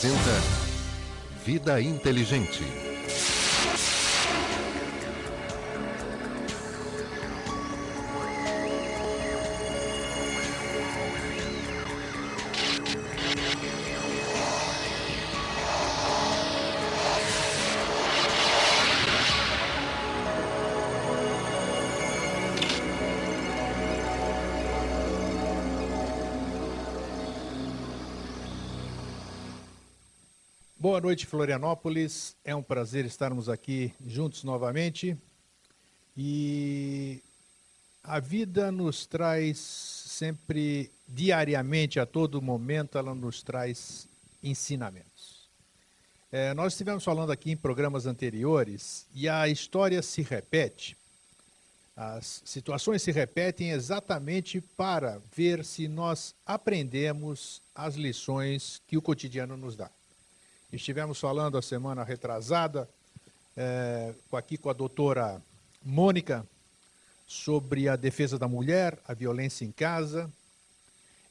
apresenta Vida Inteligente. Boa noite, Florianópolis. É um prazer estarmos aqui juntos novamente. E a vida nos traz sempre, diariamente, a todo momento, ela nos traz ensinamentos. É, nós estivemos falando aqui em programas anteriores e a história se repete. As situações se repetem exatamente para ver se nós aprendemos as lições que o cotidiano nos dá. Estivemos falando a semana retrasada é, aqui com a doutora Mônica sobre a defesa da mulher, a violência em casa.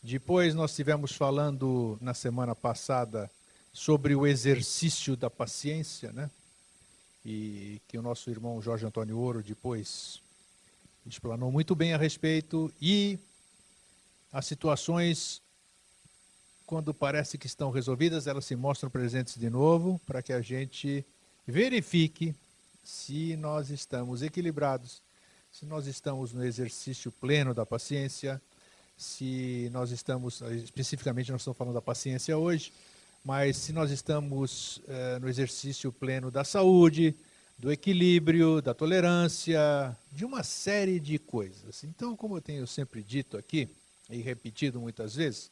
Depois nós estivemos falando na semana passada sobre o exercício da paciência, né? E que o nosso irmão Jorge Antônio Ouro depois explanou muito bem a respeito e as situações quando parece que estão resolvidas, elas se mostram presentes de novo para que a gente verifique se nós estamos equilibrados, se nós estamos no exercício pleno da paciência, se nós estamos, especificamente nós estamos falando da paciência hoje, mas se nós estamos eh, no exercício pleno da saúde, do equilíbrio, da tolerância, de uma série de coisas. Então, como eu tenho sempre dito aqui, e repetido muitas vezes,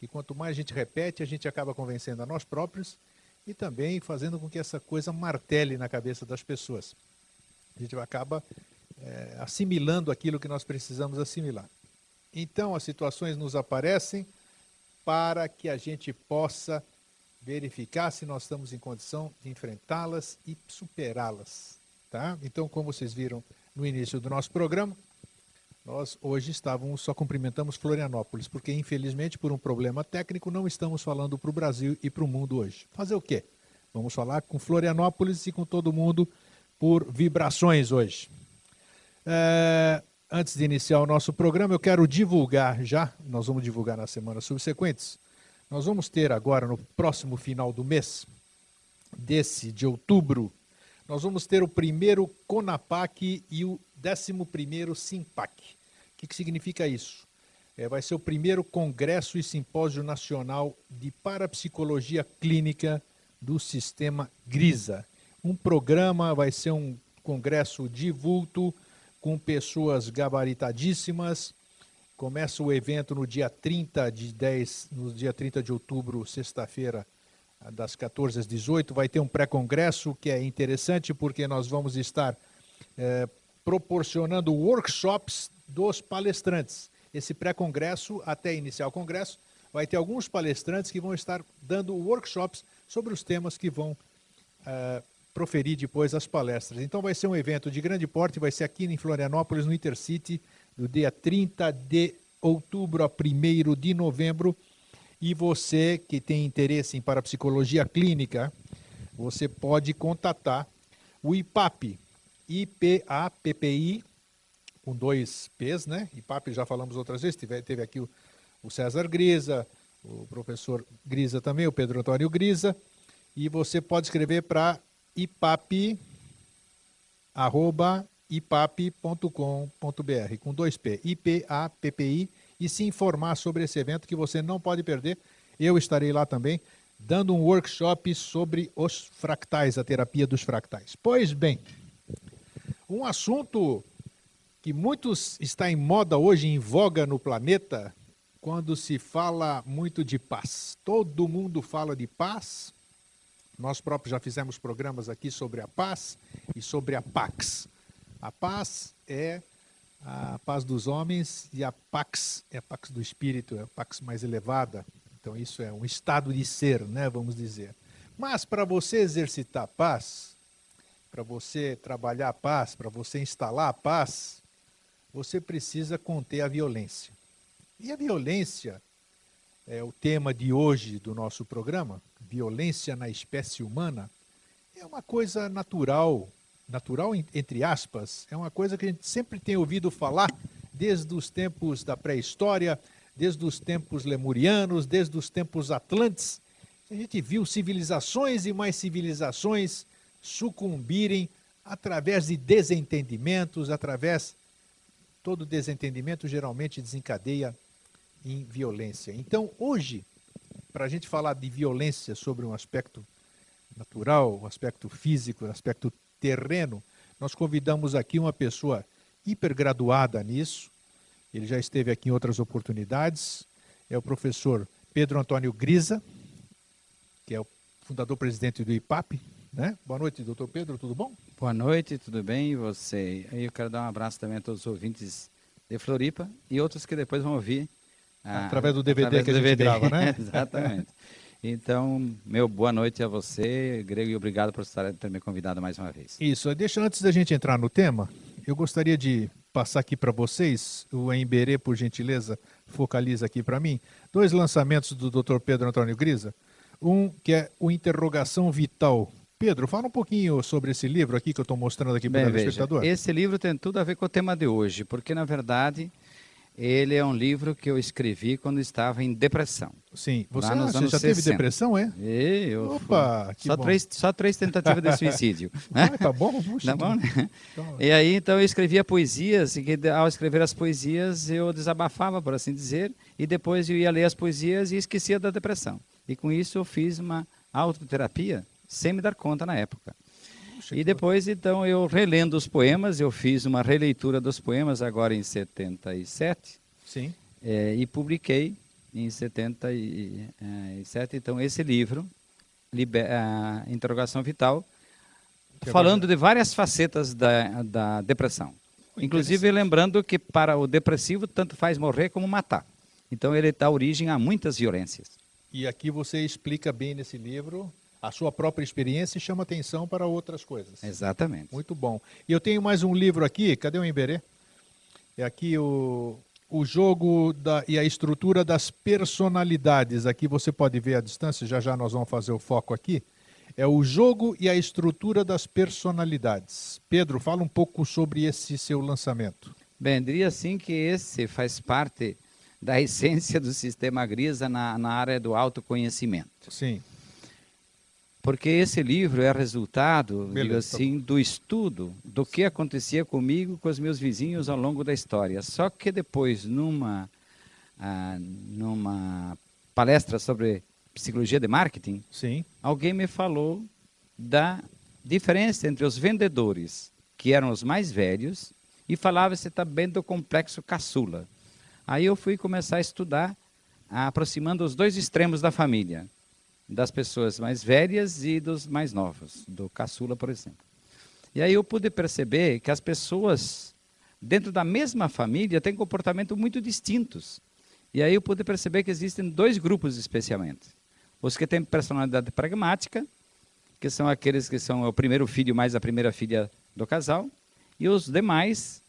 e quanto mais a gente repete, a gente acaba convencendo a nós próprios e também fazendo com que essa coisa martele na cabeça das pessoas. A gente acaba é, assimilando aquilo que nós precisamos assimilar. Então, as situações nos aparecem para que a gente possa verificar se nós estamos em condição de enfrentá-las e superá-las. Tá? Então, como vocês viram no início do nosso programa, nós hoje estávamos, só cumprimentamos Florianópolis, porque infelizmente por um problema técnico não estamos falando para o Brasil e para o mundo hoje. Fazer o quê? Vamos falar com Florianópolis e com todo mundo por vibrações hoje. É, antes de iniciar o nosso programa, eu quero divulgar já, nós vamos divulgar nas semanas subsequentes, nós vamos ter agora no próximo final do mês, desse de outubro, nós vamos ter o primeiro CONAPAC e o décimo primeiro SIMPAC. O que, que significa isso? É, vai ser o primeiro Congresso e Simpósio Nacional de Parapsicologia Clínica do Sistema GRISA. Um programa, vai ser um congresso de vulto, com pessoas gabaritadíssimas. Começa o evento no dia 30 de 10, no dia 30 de outubro, sexta-feira, das 14 às 18. Vai ter um pré-congresso que é interessante porque nós vamos estar é, proporcionando workshops dos palestrantes. Esse pré-congresso, até iniciar o congresso, vai ter alguns palestrantes que vão estar dando workshops sobre os temas que vão uh, proferir depois as palestras. Então vai ser um evento de grande porte, vai ser aqui em Florianópolis, no Intercity, do dia 30 de outubro a 1 de novembro. E você que tem interesse em parapsicologia clínica, você pode contatar o IPAP, IPAPPI, com dois P's, né? IPAP já falamos outras vezes, teve, teve aqui o, o César Grisa, o professor Grisa também, o Pedro Antônio Grisa, e você pode escrever para ipap, com dois P, I-P-A-P-P-I, e se informar sobre esse evento que você não pode perder. Eu estarei lá também, dando um workshop sobre os fractais, a terapia dos fractais. Pois bem, um assunto que muitos está em moda hoje, em voga no planeta, quando se fala muito de paz. Todo mundo fala de paz. Nós próprios já fizemos programas aqui sobre a paz e sobre a Pax. A paz é a paz dos homens e a Pax é a Pax do espírito, é a Pax mais elevada. Então isso é um estado de ser, né, vamos dizer. Mas para você exercitar a paz, para você trabalhar a paz, para você instalar a paz, você precisa conter a violência. E a violência, é o tema de hoje do nosso programa, violência na espécie humana, é uma coisa natural, natural entre aspas, é uma coisa que a gente sempre tem ouvido falar desde os tempos da pré-história, desde os tempos lemurianos, desde os tempos atlantes. A gente viu civilizações e mais civilizações sucumbirem através de desentendimentos, através todo desentendimento geralmente desencadeia em violência. Então, hoje, para a gente falar de violência sobre um aspecto natural, um aspecto físico, um aspecto terreno, nós convidamos aqui uma pessoa hipergraduada nisso. Ele já esteve aqui em outras oportunidades. É o professor Pedro Antônio Grisa, que é o fundador-presidente do IPAP. Né? Boa noite, doutor Pedro, tudo bom? Boa noite, tudo bem? E você? Eu quero dar um abraço também a todos os ouvintes de Floripa e outros que depois vão ouvir. Ah, através do DVD através que a gente DVD. grava, né? Exatamente. Então, meu boa noite a você, Grego, e obrigado por estar, ter me convidado mais uma vez. Isso, deixa antes da gente entrar no tema, eu gostaria de passar aqui para vocês, o Emberê, por gentileza, focaliza aqui para mim, dois lançamentos do Dr. Pedro Antônio Grisa. Um que é o Interrogação Vital, Pedro, fala um pouquinho sobre esse livro aqui que eu estou mostrando aqui para o espectador. Esse livro tem tudo a ver com o tema de hoje, porque na verdade ele é um livro que eu escrevi quando estava em depressão. Sim, você, você já 60. teve depressão, é? Eu Opa, que só bom. três, só três tentativas de suicídio. ah, tá bom, puxa. Tá bom, né? Então... E aí então eu escrevia poesias e ao escrever as poesias eu desabafava, por assim dizer, e depois eu ia ler as poesias e esquecia da depressão. E com isso eu fiz uma autoterapia sem me dar conta na época. E depois, então, eu relendo os poemas, eu fiz uma releitura dos poemas agora em 77. Sim. É, e publiquei em 77, então, esse livro, Liber, a Interrogação Vital, que falando agora... de várias facetas da, da depressão. Inclusive, lembrando que para o depressivo, tanto faz morrer como matar. Então, ele dá origem a muitas violências. E aqui você explica bem nesse livro a sua própria experiência e chama atenção para outras coisas. Exatamente. Muito bom. E eu tenho mais um livro aqui, cadê o Emberê? É aqui o, o jogo da, e a estrutura das personalidades. Aqui você pode ver a distância, já já nós vamos fazer o foco aqui. É o jogo e a estrutura das personalidades. Pedro, fala um pouco sobre esse seu lançamento. Bem, diria assim que esse faz parte da essência do sistema Grisa na, na área do autoconhecimento. Sim. Porque esse livro é resultado, digo tá assim, do estudo do que acontecia comigo com os meus vizinhos ao longo da história. Só que depois, numa, ah, numa palestra sobre psicologia de marketing, Sim. alguém me falou da diferença entre os vendedores, que eram os mais velhos, e falava-se também do complexo caçula. Aí eu fui começar a estudar, aproximando os dois extremos da família das pessoas mais velhas e dos mais novos, do caçula, por exemplo. E aí eu pude perceber que as pessoas dentro da mesma família têm comportamentos muito distintos. E aí eu pude perceber que existem dois grupos especialmente. Os que têm personalidade pragmática, que são aqueles que são o primeiro filho mais a primeira filha do casal, e os demais,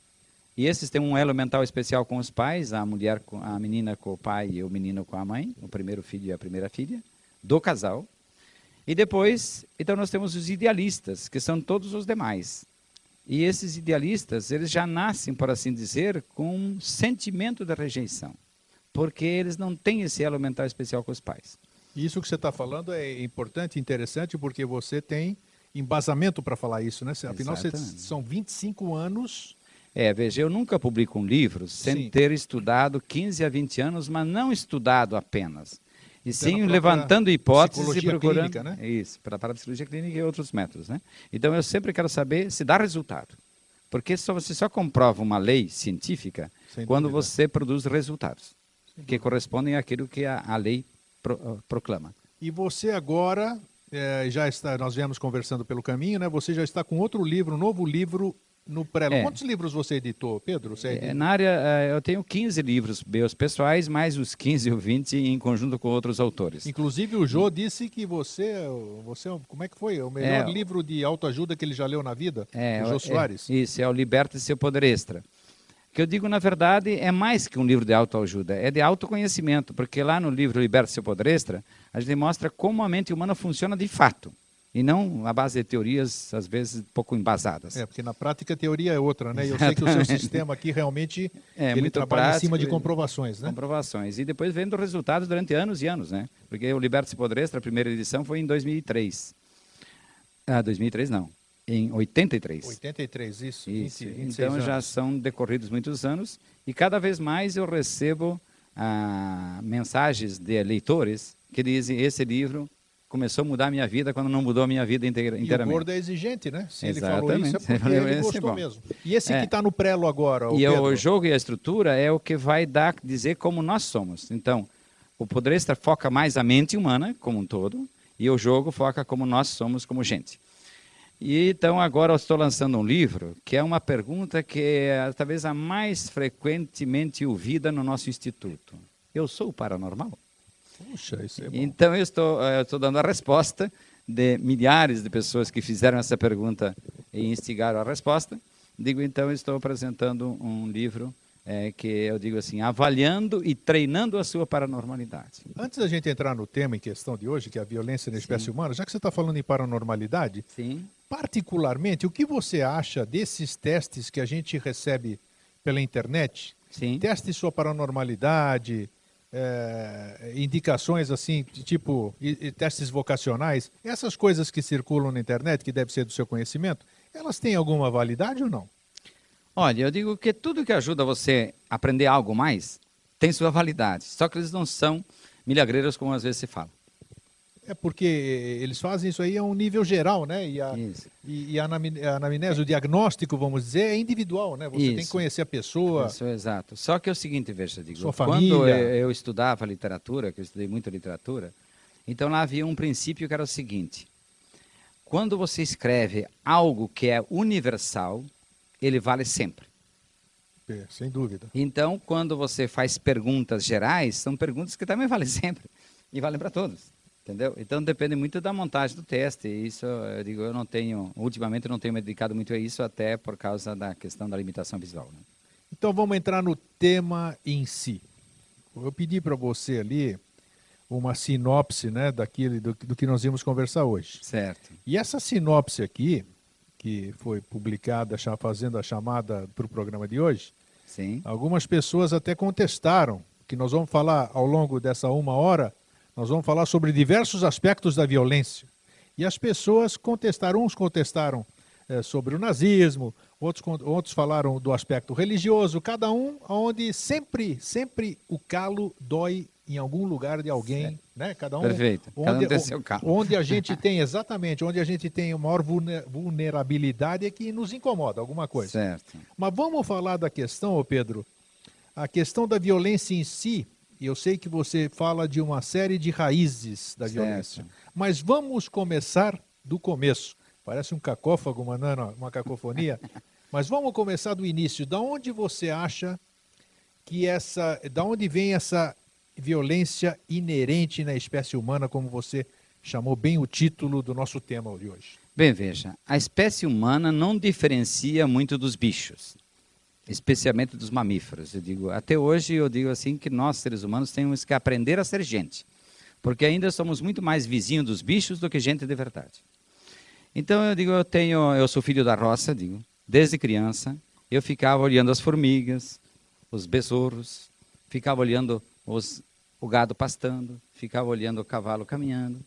e esses têm um elo mental especial com os pais, a mulher, a menina com o pai e o menino com a mãe, o primeiro filho e a primeira filha do casal. E depois, então nós temos os idealistas, que são todos os demais. E esses idealistas, eles já nascem, por assim dizer, com um sentimento de rejeição, porque eles não têm esse elo mental especial com os pais. Isso que você está falando é importante interessante, porque você tem embasamento para falar isso, né? Afinal, você, são 25 anos é, veja, eu nunca publico um livro sem Sim. ter estudado 15 a 20 anos, mas não estudado apenas. E sim levantando hipóteses e procurando. Clínica, né? Isso, para a psicologia clínica e outros métodos. Né? Então eu sempre quero saber se dá resultado. Porque só, você só comprova uma lei científica Sem quando dúvida. você produz resultados que correspondem àquilo que a, a lei pro, uh, proclama. E você agora é, já está, nós viemos conversando pelo caminho, né? Você já está com outro livro, um novo livro no pré é. Quantos livros você editou, Pedro? Você é, na área, eh, eu tenho 15 livros meus pessoais, mais os 15 ou 20 em conjunto com outros autores. Inclusive o Jô disse que você, você como é que foi? O melhor é, livro de autoajuda que ele já leu na vida? É, o Jô é, Soares. isso, é o Liberta Seu Poder Extra. que eu digo, na verdade, é mais que um livro de autoajuda, é de autoconhecimento, porque lá no livro Liberte Seu Poder Extra, a gente mostra como a mente humana funciona de fato, e não a base de teorias, às vezes, pouco embasadas. É, porque na prática a teoria é outra, né? E eu sei que o seu sistema aqui realmente É, ele muito trabalha em prático cima de comprovações, né? Comprovações. E depois vendo resultados durante anos e anos, né? Porque o Liberte-se Poder Extra, a primeira edição, foi em 2003. Ah, 2003 não, em 83. 83, isso. Isso. 20, 26 Então já anos. são decorridos muitos anos e cada vez mais eu recebo ah, mensagens de leitores que dizem esse livro começou a mudar a minha vida quando não mudou a minha vida inteira, E o inteiramente. gordo é exigente, né? Se ele falou isso é Exatamente. porque Ele ele é gostou mesmo. E esse É. que está no prelo agora, o E Pedro? o jogo e a estrutura é o que vai dar dizer como nós somos. Então, o poder extra foca mais a mente humana como um todo e o jogo foca como nós somos como gente. E então agora eu estou lançando um livro que é uma pergunta que é talvez a mais frequentemente ouvida no nosso instituto. Eu sou paranormal? Puxa, isso é bom. Então eu estou, eh, eu estou dando a resposta de milhares de pessoas que fizeram essa pergunta e instigaram a resposta. Digo então estou apresentando um livro eh, que eu digo assim, avaliando e treinando a sua paranormalidade. Antes da gente entrar no tema em questão de hoje, que é a violência na espécie humana, já que você está falando em paranormalidade, Sim. particularmente, o que você acha desses testes que a gente recebe pela internet? Sim. Teste sua paranormalidade, eh, indicações assim, tipo e- e testes vocacionais, essas coisas que circulam na internet, que deve ser do seu conhecimento, elas têm alguma validade ou não? Olha, eu digo que tudo que ajuda você a aprender algo mais tem sua validade. Só que eles não são milagreiros como às vezes se fala. É porque eles fazem isso aí a um nível geral, né? E a, Isso. e, e a anamnese, o diagnóstico, vamos dizer, é individual, né? Você tem que Isso. conhecer a pessoa. Isso, exato. Só que é o seguinte, veja, digo, Sua quando eu, eu estudava literatura, que eu estudei muita literatura, então lá havia um princípio que era o seguinte: quando você escreve algo que é universal, ele vale sempre. É, sem dúvida. Então, quando você faz perguntas gerais, são perguntas que também valem sempre e valem para todos. Entendeu? Então depende muito da montagem do teste. Isso eu digo, eu não tenho, ultimamente eu não tenho me dedicado muito a isso, até por causa da questão da limitação visual. né? Então vamos entrar no tema em si. Eu pedi para você ali uma sinopse né, daquilo, do, do que nós íamos conversar hoje. Certo. E essa sinopse aqui, que foi publicada fazendo a chamada para o programa de hoje, Sim. algumas pessoas até contestaram que nós vamos falar ao longo dessa uma hora, nós vamos falar sobre diversos aspectos da violência. E as pessoas contestaram, uns contestaram eh, sobre o nazismo, outros, outros falaram do aspecto religioso, cada um onde sempre, sempre o calo dói em algum lugar de alguém, né? Cada um, Perfeito. Cada um onde, tem seu calo. onde a gente tem exatamente, onde a gente tem maior vulne- vulnerabilidade é que nos incomoda alguma coisa. Certo. Mas vamos falar da questão, Pedro, a questão da violência em si. E Eu sei que você fala de uma série de raízes da Certo. violência. Mas vamos começar do começo. Parece um cacófago mandando uma cacofonia. Mas vamos começar do início. Da onde você acha que essa, da onde vem essa violência inerente na espécie humana, como você chamou bem o título do nosso tema de hoje? Bem, veja, a espécie humana não diferencia muito dos bichos, especialmente dos mamíferos. Eu digo, até hoje eu digo assim que nós seres humanos temos que aprender a ser gente, porque ainda somos muito mais vizinhos dos bichos do que gente de verdade. Então eu digo, eu tenho, eu sou filho da roça, digo, desde criança eu ficava olhando as formigas, os besouros, ficava olhando os, o gado pastando, ficava olhando o cavalo caminhando.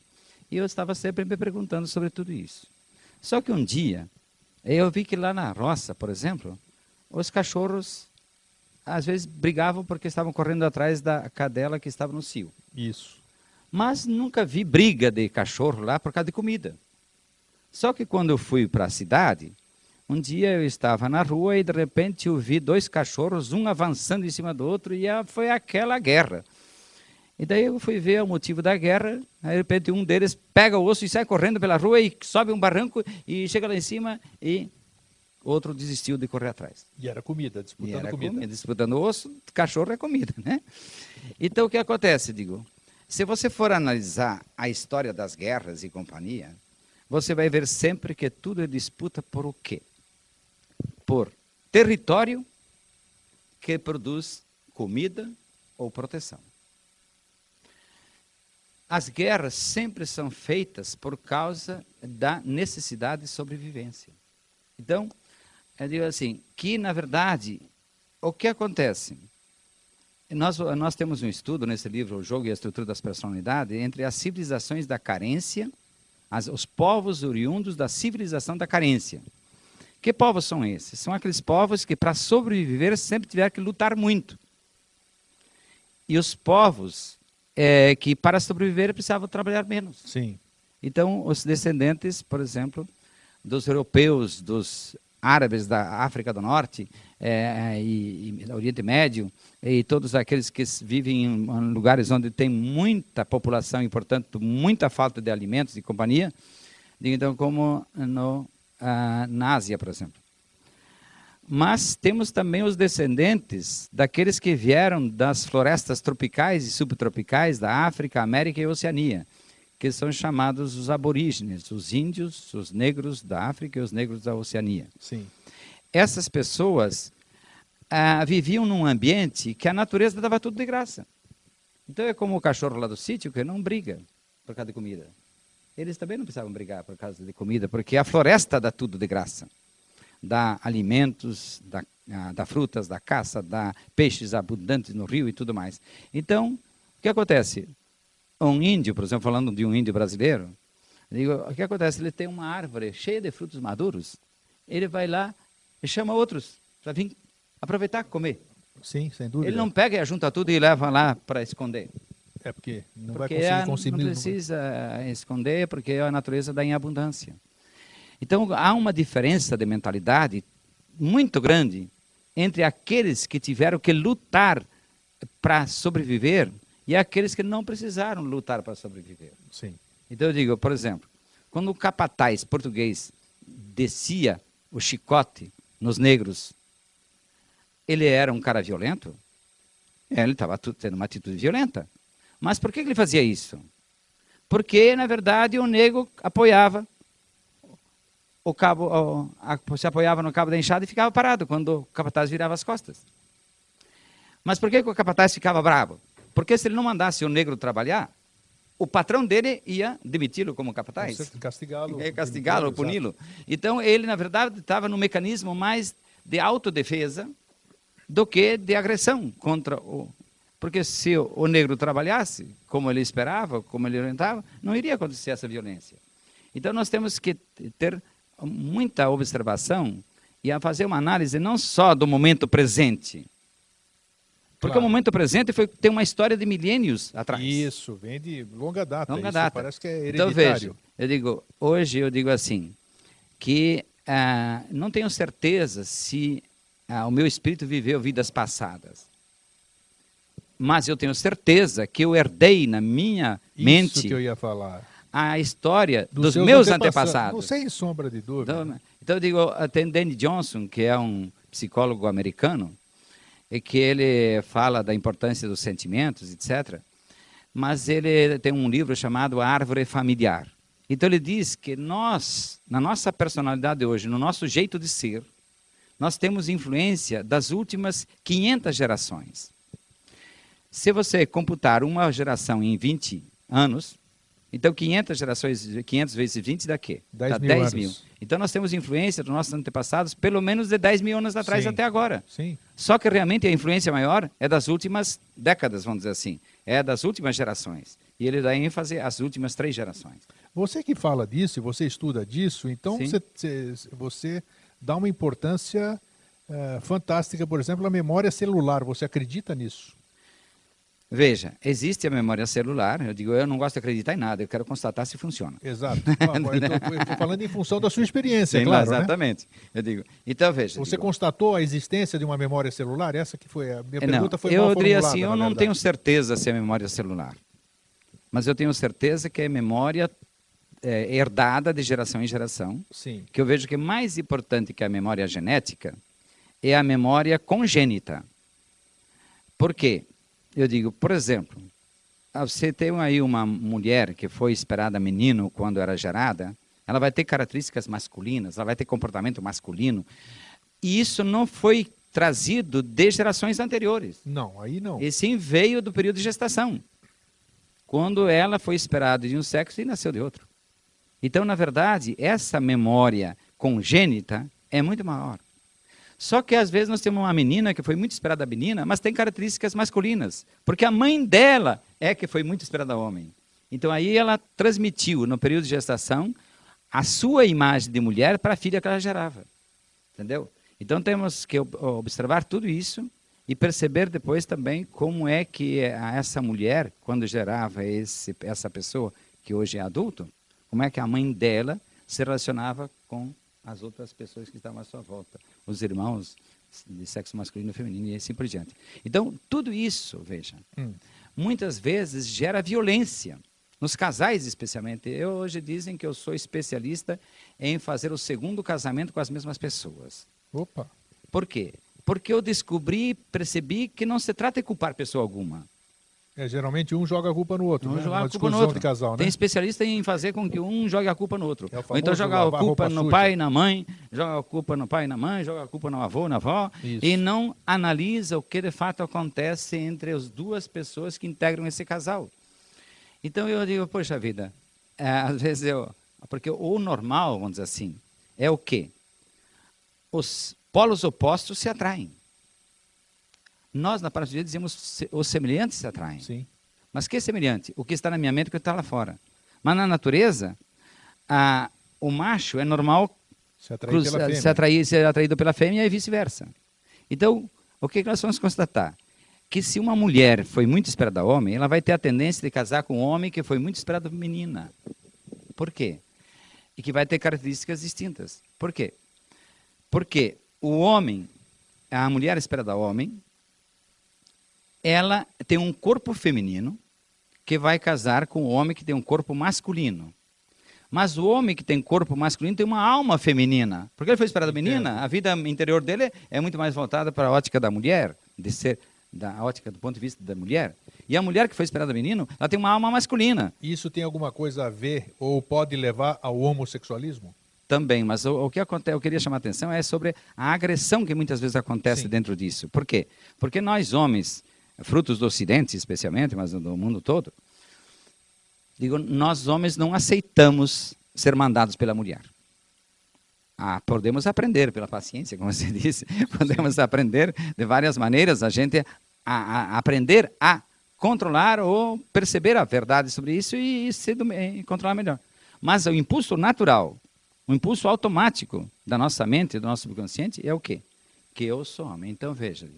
E eu estava sempre me perguntando sobre tudo isso. Só que um dia, eu vi que lá na roça, por exemplo, os cachorros às vezes brigavam porque estavam correndo atrás da cadela que estava no cio. Isso. Mas nunca vi briga de cachorro lá por causa de comida. Só que quando eu fui para a cidade, um dia eu estava na rua e de repente eu vi dois cachorros, um avançando em cima do outro, e foi aquela guerra. E daí eu fui ver o motivo da guerra, aí de repente um deles pega o osso e sai correndo pela rua e sobe um barranco e chega lá em cima e outro desistiu de correr atrás. E era comida, disputando era comida. comida, disputando osso, cachorro é comida, né? Então o que acontece, digo? Se você for analisar a história das guerras e companhia, você vai ver sempre que tudo é disputa por o quê? Por território que produz comida ou proteção. As guerras sempre são feitas por causa da necessidade de sobrevivência. Então, eu digo assim, que na verdade, o que acontece? Nós, nós temos um estudo nesse livro, O Jogo e a Estrutura das Personalidades, entre as civilizações da carência, as, os povos oriundos da civilização da carência. Que povos são esses? São aqueles povos que, para sobreviver, sempre tiveram que lutar muito. E os povos é, que, para sobreviver, precisavam trabalhar menos. Sim. Então, os descendentes, por exemplo, dos europeus, dos árabes da África do Norte é, e, e do Oriente Médio, e todos aqueles que vivem em lugares onde tem muita população e, portanto, muita falta de alimentos e companhia, então, como no ah, na Ásia, por exemplo. Mas temos também os descendentes daqueles que vieram das florestas tropicais e subtropicais da África, América e Oceania, que são chamados os aborígenes, os índios, os negros da África e os negros da Oceania. Sim. Essas pessoas ah, viviam num ambiente que a natureza dava tudo de graça. Então é como o cachorro lá do sítio que não briga por causa de comida eles também não precisavam brigar por causa de comida, porque a floresta dá tudo de graça. Dá alimentos, dá, ah, dá frutas, dá caça, dá peixes abundantes no rio e tudo mais. Então, o que acontece? Um índio, por exemplo, falando de um índio brasileiro, digo, o que acontece? Ele tem uma árvore cheia de frutos maduros, ele vai lá e chama outros para vir aproveitar comer. Sim, sem dúvida. Ele não pega e junta tudo e leva lá para esconder. É porque não porque vai conseguir consumir. Não precisa esconder, porque a natureza dá em abundância. Então, há uma diferença de mentalidade muito grande entre aqueles que tiveram que lutar para sobreviver e aqueles que não precisaram lutar para sobreviver. Sim. Então, eu digo, por exemplo, quando o capataz português descia o chicote nos negros, ele era um cara violento? É, ele estava tendo uma atitude violenta. Mas por que ele fazia isso? Porque, na verdade, o negro apoiava o cabo, se apoiava no cabo da enxada e ficava parado quando o capataz virava as costas. Mas por que o capataz ficava bravo? Porque se ele não mandasse o negro trabalhar, o patrão dele ia demiti-lo como capataz. Castigá-lo. Ia castigá-lo, puni-lo. Então, ele, na verdade, estava no mecanismo mais de autodefesa do que de agressão contra o, porque se o negro trabalhasse como ele esperava, como ele orientava, não iria acontecer essa violência. Então nós temos que ter muita observação e a fazer uma análise não só do momento presente. Porque claro. o momento presente foi, tem uma história de milênios atrás. Isso, vem de longa data. Longa Isso data. Parece que é então, hereditário. Então veja, eu digo, hoje eu digo assim, que ah, não tenho certeza se ah, o meu espírito viveu vidas passadas mas eu tenho certeza que eu herdei na minha Isso mente que eu ia falar. a história Dos dos meus antepassados. antepassados. Sem sombra de dúvida. Então, então eu digo, tem Danny Johnson, que é um psicólogo americano, e que ele fala da importância dos sentimentos, etc. Mas ele tem um livro chamado Árvore Familiar. Então ele diz que nós, na nossa personalidade hoje, no nosso jeito de ser, nós temos influência das últimas 500 gerações. Se você computar uma geração em 20 anos, então 500 gerações, 500 vezes 20 dá quê? 10 dá mil 10 anos. mil. Então nós temos influência dos nossos antepassados pelo menos de 10 mil anos atrás Sim. até agora. Sim. Só que realmente a influência maior é das últimas décadas, vamos dizer assim. É das últimas gerações. E ele dá ênfase às últimas três gerações. Você que fala disso, você estuda disso, então você- você dá uma importância eh, fantástica, por exemplo, à memória celular. Você acredita nisso? Veja, existe a memória celular. Eu digo, eu não gosto de acreditar em nada, eu quero constatar se funciona. Exato. Eu estou falando em função da sua experiência, Sim, claro. né? exatamente. Eu digo, então veja. Você digo, constatou a existência de uma memória celular? Essa que foi a minha É, pergunta não, foi eu diria assim, eu não tenho certeza se é memória celular, mas eu tenho certeza que é memória é, herdada de geração em geração, Sim. que eu vejo que mais importante que a memória genética é a memória congênita. Por quê? Eu digo, por exemplo, ah, você tem aí uma mulher que foi esperada menino quando era gerada, ela vai ter características masculinas, ela vai ter comportamento masculino, e isso não foi trazido de gerações anteriores. Não, aí não. E sim veio do período de gestação, quando ela foi esperada de um sexo e nasceu de outro. Então, na verdade, essa memória congênita é muito maior. Só que às vezes nós temos uma menina que foi muito esperada da menina, mas tem características masculinas, porque a mãe dela é que foi muito esperada homem. Então aí ela transmitiu no período de gestação a sua imagem de mulher para a filha que ela gerava. Entendeu? Então temos que observar tudo isso e perceber depois também como é que essa mulher, quando gerava esse, essa pessoa que hoje é adulto, como é que a mãe dela se relacionava com as outras pessoas que estavam à sua volta, os irmãos de sexo masculino e feminino e assim por diante. Então, tudo isso, veja, hum. muitas vezes gera violência. Nos casais, especialmente. Eu hoje dizem que eu sou especialista em fazer o segundo casamento com as mesmas pessoas. Opa! Por quê? Porque eu descobri, percebi que não se trata de culpar pessoa alguma. É, geralmente um joga a culpa no outro, um né? joga a culpa no outro. casal, né? Tem especialista em fazer com que um jogue a culpa no outro. É Ou então joga a culpa no suja. pai e na mãe, joga a culpa no pai e na mãe, joga a culpa no avô, na avó, Isso. e não analisa o que de fato acontece entre as duas pessoas que integram esse casal. Então eu digo, poxa vida, é, às vezes eu. Porque o normal, vamos dizer assim, é o quê? Os polos opostos se atraem. Nós, na parte de dizemos os semelhantes se atraem. Sim. Mas que é semelhante? O que está na minha mente e o que está lá fora. Mas na natureza, a, o macho é normal se atrair, cruz, se atrair ser atraído pela fêmea e vice-versa. Então, o que nós vamos constatar? que se uma mulher foi muito esperada homem, ela vai ter a tendência de casar com um homem que foi muito esperado menina. Por quê? E que vai ter características distintas. Por quê? Porque o homem, a mulher esperada homem, ela tem um corpo feminino que vai casar com o homem que tem um corpo masculino. Mas o homem que tem corpo masculino tem uma alma feminina. Porque ele foi esperado menina, a vida interior dele é muito mais voltada para a ótica da mulher, de ser da ótica do ponto de vista da mulher. E a mulher que foi esperada menino, ela tem uma alma masculina. Isso tem alguma coisa a ver ou pode levar ao homossexualismo? Também, mas o, o que acontece, eu queria chamar a atenção é sobre a agressão que muitas vezes acontece Sim. dentro disso. Por quê? Porque nós homens, frutos do Ocidente especialmente, mas do mundo todo, digo, nós homens não aceitamos ser mandados pela mulher. Ah, podemos aprender pela paciência, como você disse, podemos aprender de várias maneiras, a gente a, a aprender a controlar ou perceber a verdade sobre isso e, e, se, e controlar melhor. Mas o impulso natural, o impulso automático da nossa mente, do nosso subconsciente, é o quê? Que eu sou homem. Então, veja,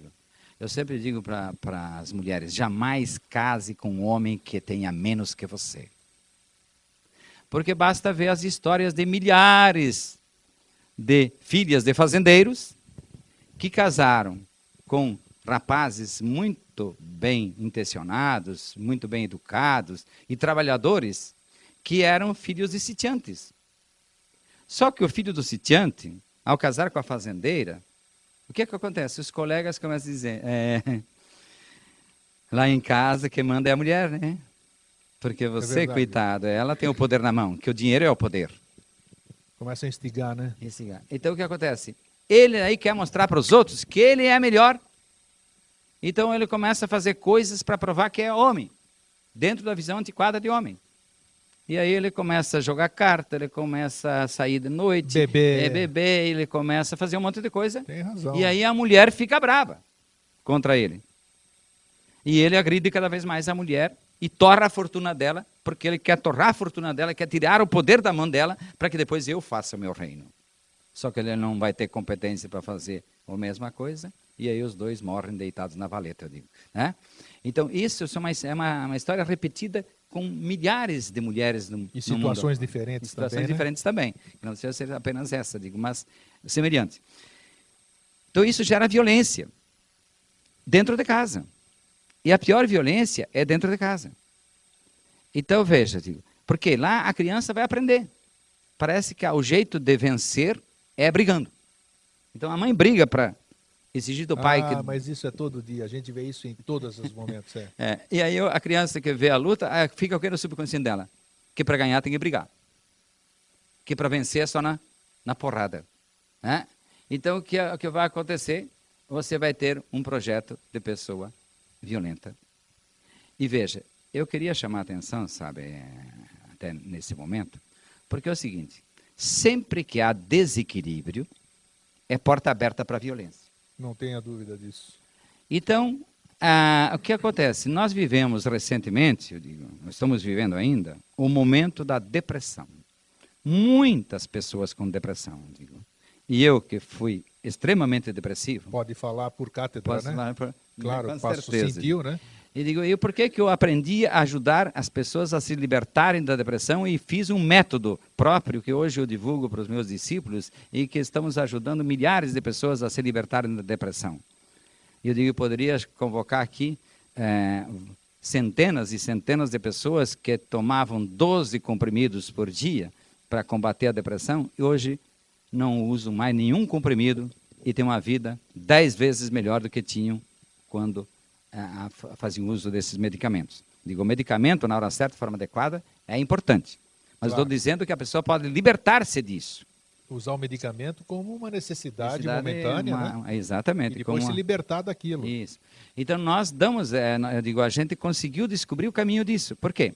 eu sempre digo para as mulheres, jamais case com um homem que tenha menos que você. Porque basta ver as histórias de milhares de filhas de fazendeiros que casaram com rapazes muito bem intencionados, muito bem educados e trabalhadores que eram filhos de sitiantes. Só que o filho do sitiante, ao casar com a fazendeira, o que, é que acontece? Os colegas começam a dizer: é, lá em casa quem manda é a mulher, né? Porque você, é coitado, ela tem o poder na mão, que o dinheiro é o poder. Começa a instigar, né? Instigar. Então o que acontece? Ele aí quer mostrar para os outros que ele é melhor. Então ele começa a fazer coisas para provar que é homem, dentro da visão antiquada de homem. E aí ele começa a jogar carta, ele começa a sair de noite, beber, é, beber ele começa a fazer um monte de coisa. Tem razão. E aí a mulher fica brava contra ele. E ele agride cada vez mais a mulher e torra a fortuna dela, porque ele quer torrar a fortuna dela, quer tirar o poder da mão dela, para que depois eu faça o meu reino. Só que ele não vai ter competência para fazer a mesma coisa, e aí os dois morrem deitados na valeta, eu digo. Né? Então, isso é uma, é uma, uma história repetida com milhares de mulheres no, e situações no diferentes e situações também, né? diferentes né? também. Não precisa ser apenas essa, digo, mas semelhante. Então, isso gera violência dentro de casa. E a pior violência é dentro de casa. Então veja, digo, porque lá a criança vai aprender. Parece que o jeito de vencer é brigando. Então a mãe briga para exigir do pai ah, que. mas isso é todo dia, a gente vê isso em todos os momentos. É. é e aí a criança que vê a luta, ah, fica o que no subconsciente dela? Que para ganhar tem que brigar. Que para vencer é só na, na porrada. Né? Então o que, o que vai acontecer? você vai ter um projeto de pessoa violenta. E veja, eu queria chamar a atenção, sabe, é, até nesse momento, porque é o seguinte: sempre que há desequilíbrio, é porta aberta para a violência. Não tenha dúvida disso. Então, ah, o que acontece? Nós vivemos recentemente, eu digo, nós estamos vivendo ainda, o momento da depressão. Muitas pessoas com depressão, digo. E eu que fui extremamente depressivo. Pode falar por cátedra, né? por- Claro, com passo, certeza. sentiu, né? E digo, e por que, que eu aprendi a ajudar as pessoas a se libertarem da depressão e fiz um método próprio que hoje eu divulgo para os meus discípulos e que estamos ajudando milhares de pessoas a se libertarem da depressão. E eu digo, eu poderia convocar aqui eh, centenas e centenas de pessoas que tomavam 12 comprimidos por dia para combater a depressão e hoje não usam mais nenhum comprimido e têm uma vida dez vezes melhor do que tinham quando fa- faziam uso desses medicamentos. Digo, o medicamento, na hora certa, de forma adequada, é importante. Mas Claro. estou dizendo que a pessoa pode libertar-se disso. Usar o medicamento como uma necessidade, Necessidade momentânea, uma- né? Exatamente. E depois se uma- libertar daquilo. Isso. Então nós damos, é, eu digo, a gente conseguiu descobrir o caminho disso. Por quê?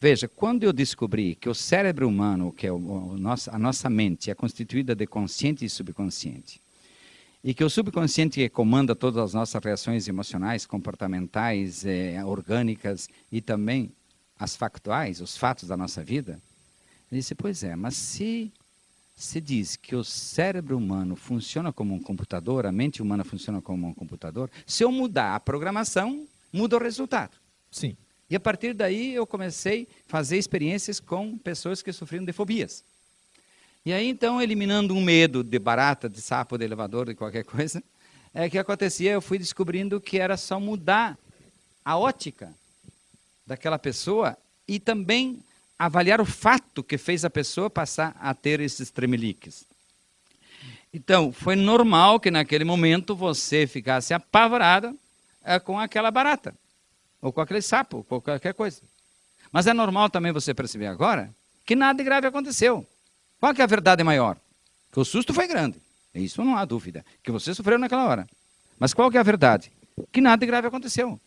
Veja, quando eu descobri que o cérebro humano, que é o, o nosso, a nossa mente, é constituída de consciente e subconsciente, e que o subconsciente que comanda todas as nossas reações emocionais, comportamentais, eh, orgânicas e também as factuais, os fatos da nossa vida, eu disse, pois é, mas se se diz que o cérebro humano funciona como um computador, a mente humana funciona como um computador, se eu mudar a programação, muda o resultado. Sim. E a partir daí eu comecei a fazer experiências com pessoas que sofriam de fobias. E aí então, eliminando um medo de barata, de sapo, de elevador, de qualquer coisa, é que acontecia, eu fui descobrindo que era só mudar a ótica daquela pessoa e também avaliar o fato que fez a pessoa passar a ter esses tremeliques. Então, foi normal que naquele momento você ficasse apavorada eh, com aquela barata, ou com aquele sapo, ou qualquer coisa. Mas é normal também você perceber agora que nada de grave aconteceu. Qual que é a verdade maior? Que o susto foi grande. Isso não há dúvida. Que você sofreu naquela hora. Mas qual que é a verdade? Que nada de grave aconteceu.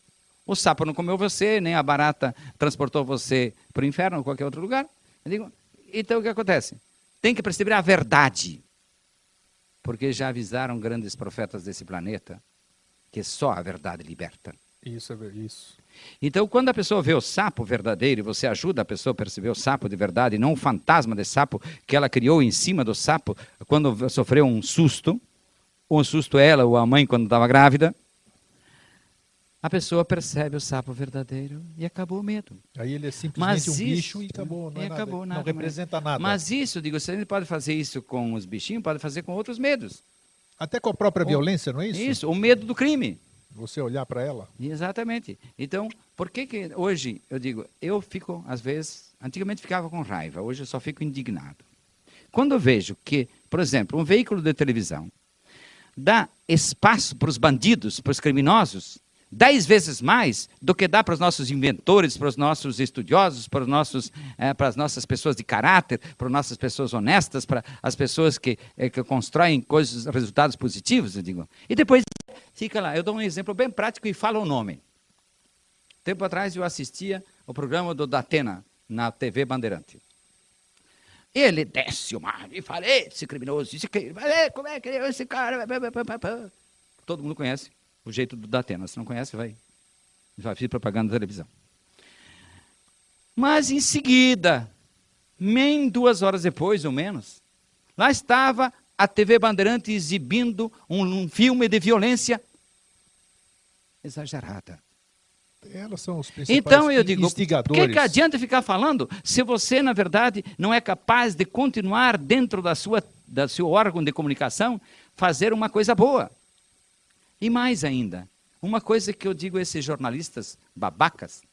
O sapo não comeu você, nem a barata transportou você para o inferno ou qualquer outro lugar. Eu digo, então o que acontece? Tem que perceber a verdade. Porque já avisaram grandes profetas desse planeta que só a verdade liberta. Isso, é isso. Então, quando a pessoa vê o sapo verdadeiro e você ajuda a pessoa a perceber o sapo de verdade, e não o fantasma de sapo que ela criou em cima do sapo quando sofreu um susto, ou um susto ela ou a mãe quando estava grávida, a pessoa percebe o sapo verdadeiro e acabou o medo. Aí ele é Mas simplesmente um isso- bicho e acabou. Não, e é nada. acabou, não nada mais. representa nada. Mas isso, digo, gente pode fazer isso com os bichinhos, pode fazer com outros medos. Até com a própria O- violência, não é isso? Isso, o medo do crime. Você olhar para ela. Exatamente. Então, por que que hoje, eu digo, eu fico, às vezes, antigamente ficava com raiva, hoje eu só fico indignado. Quando eu vejo que, por exemplo, um veículo de televisão dá espaço para os bandidos, para os criminosos, dez vezes mais do que dá para os nossos inventores, para os nossos estudiosos, para, os nossos, eh, para as nossas pessoas de caráter, para as nossas pessoas honestas, para as pessoas que, eh, que constroem coisas, resultados positivos, eu digo. E depois fica lá. Eu dou um exemplo bem prático e falo o nome. Tempo atrás eu assistia o programa do Datena na TV Bandeirante. Ele desce o mar e fala, esse criminoso, esse "Ei, como é que é esse cara? Pá, pá, pá, pá, pá." Todo mundo conhece o jeito do Datena. Se não conhece, vai. Já fiz propaganda na televisão. Mas em seguida, nem duas horas depois ou menos, lá estava a TV Bandeirante exibindo um, um filme de violência exagerada. Elas são os principais Então eu digo, por instigadores. que, que adianta ficar falando se você, na verdade, não é capaz de continuar dentro da sua, da seu órgão de comunicação fazer uma coisa boa? E mais ainda, uma coisa que eu digo a esses jornalistas babacas,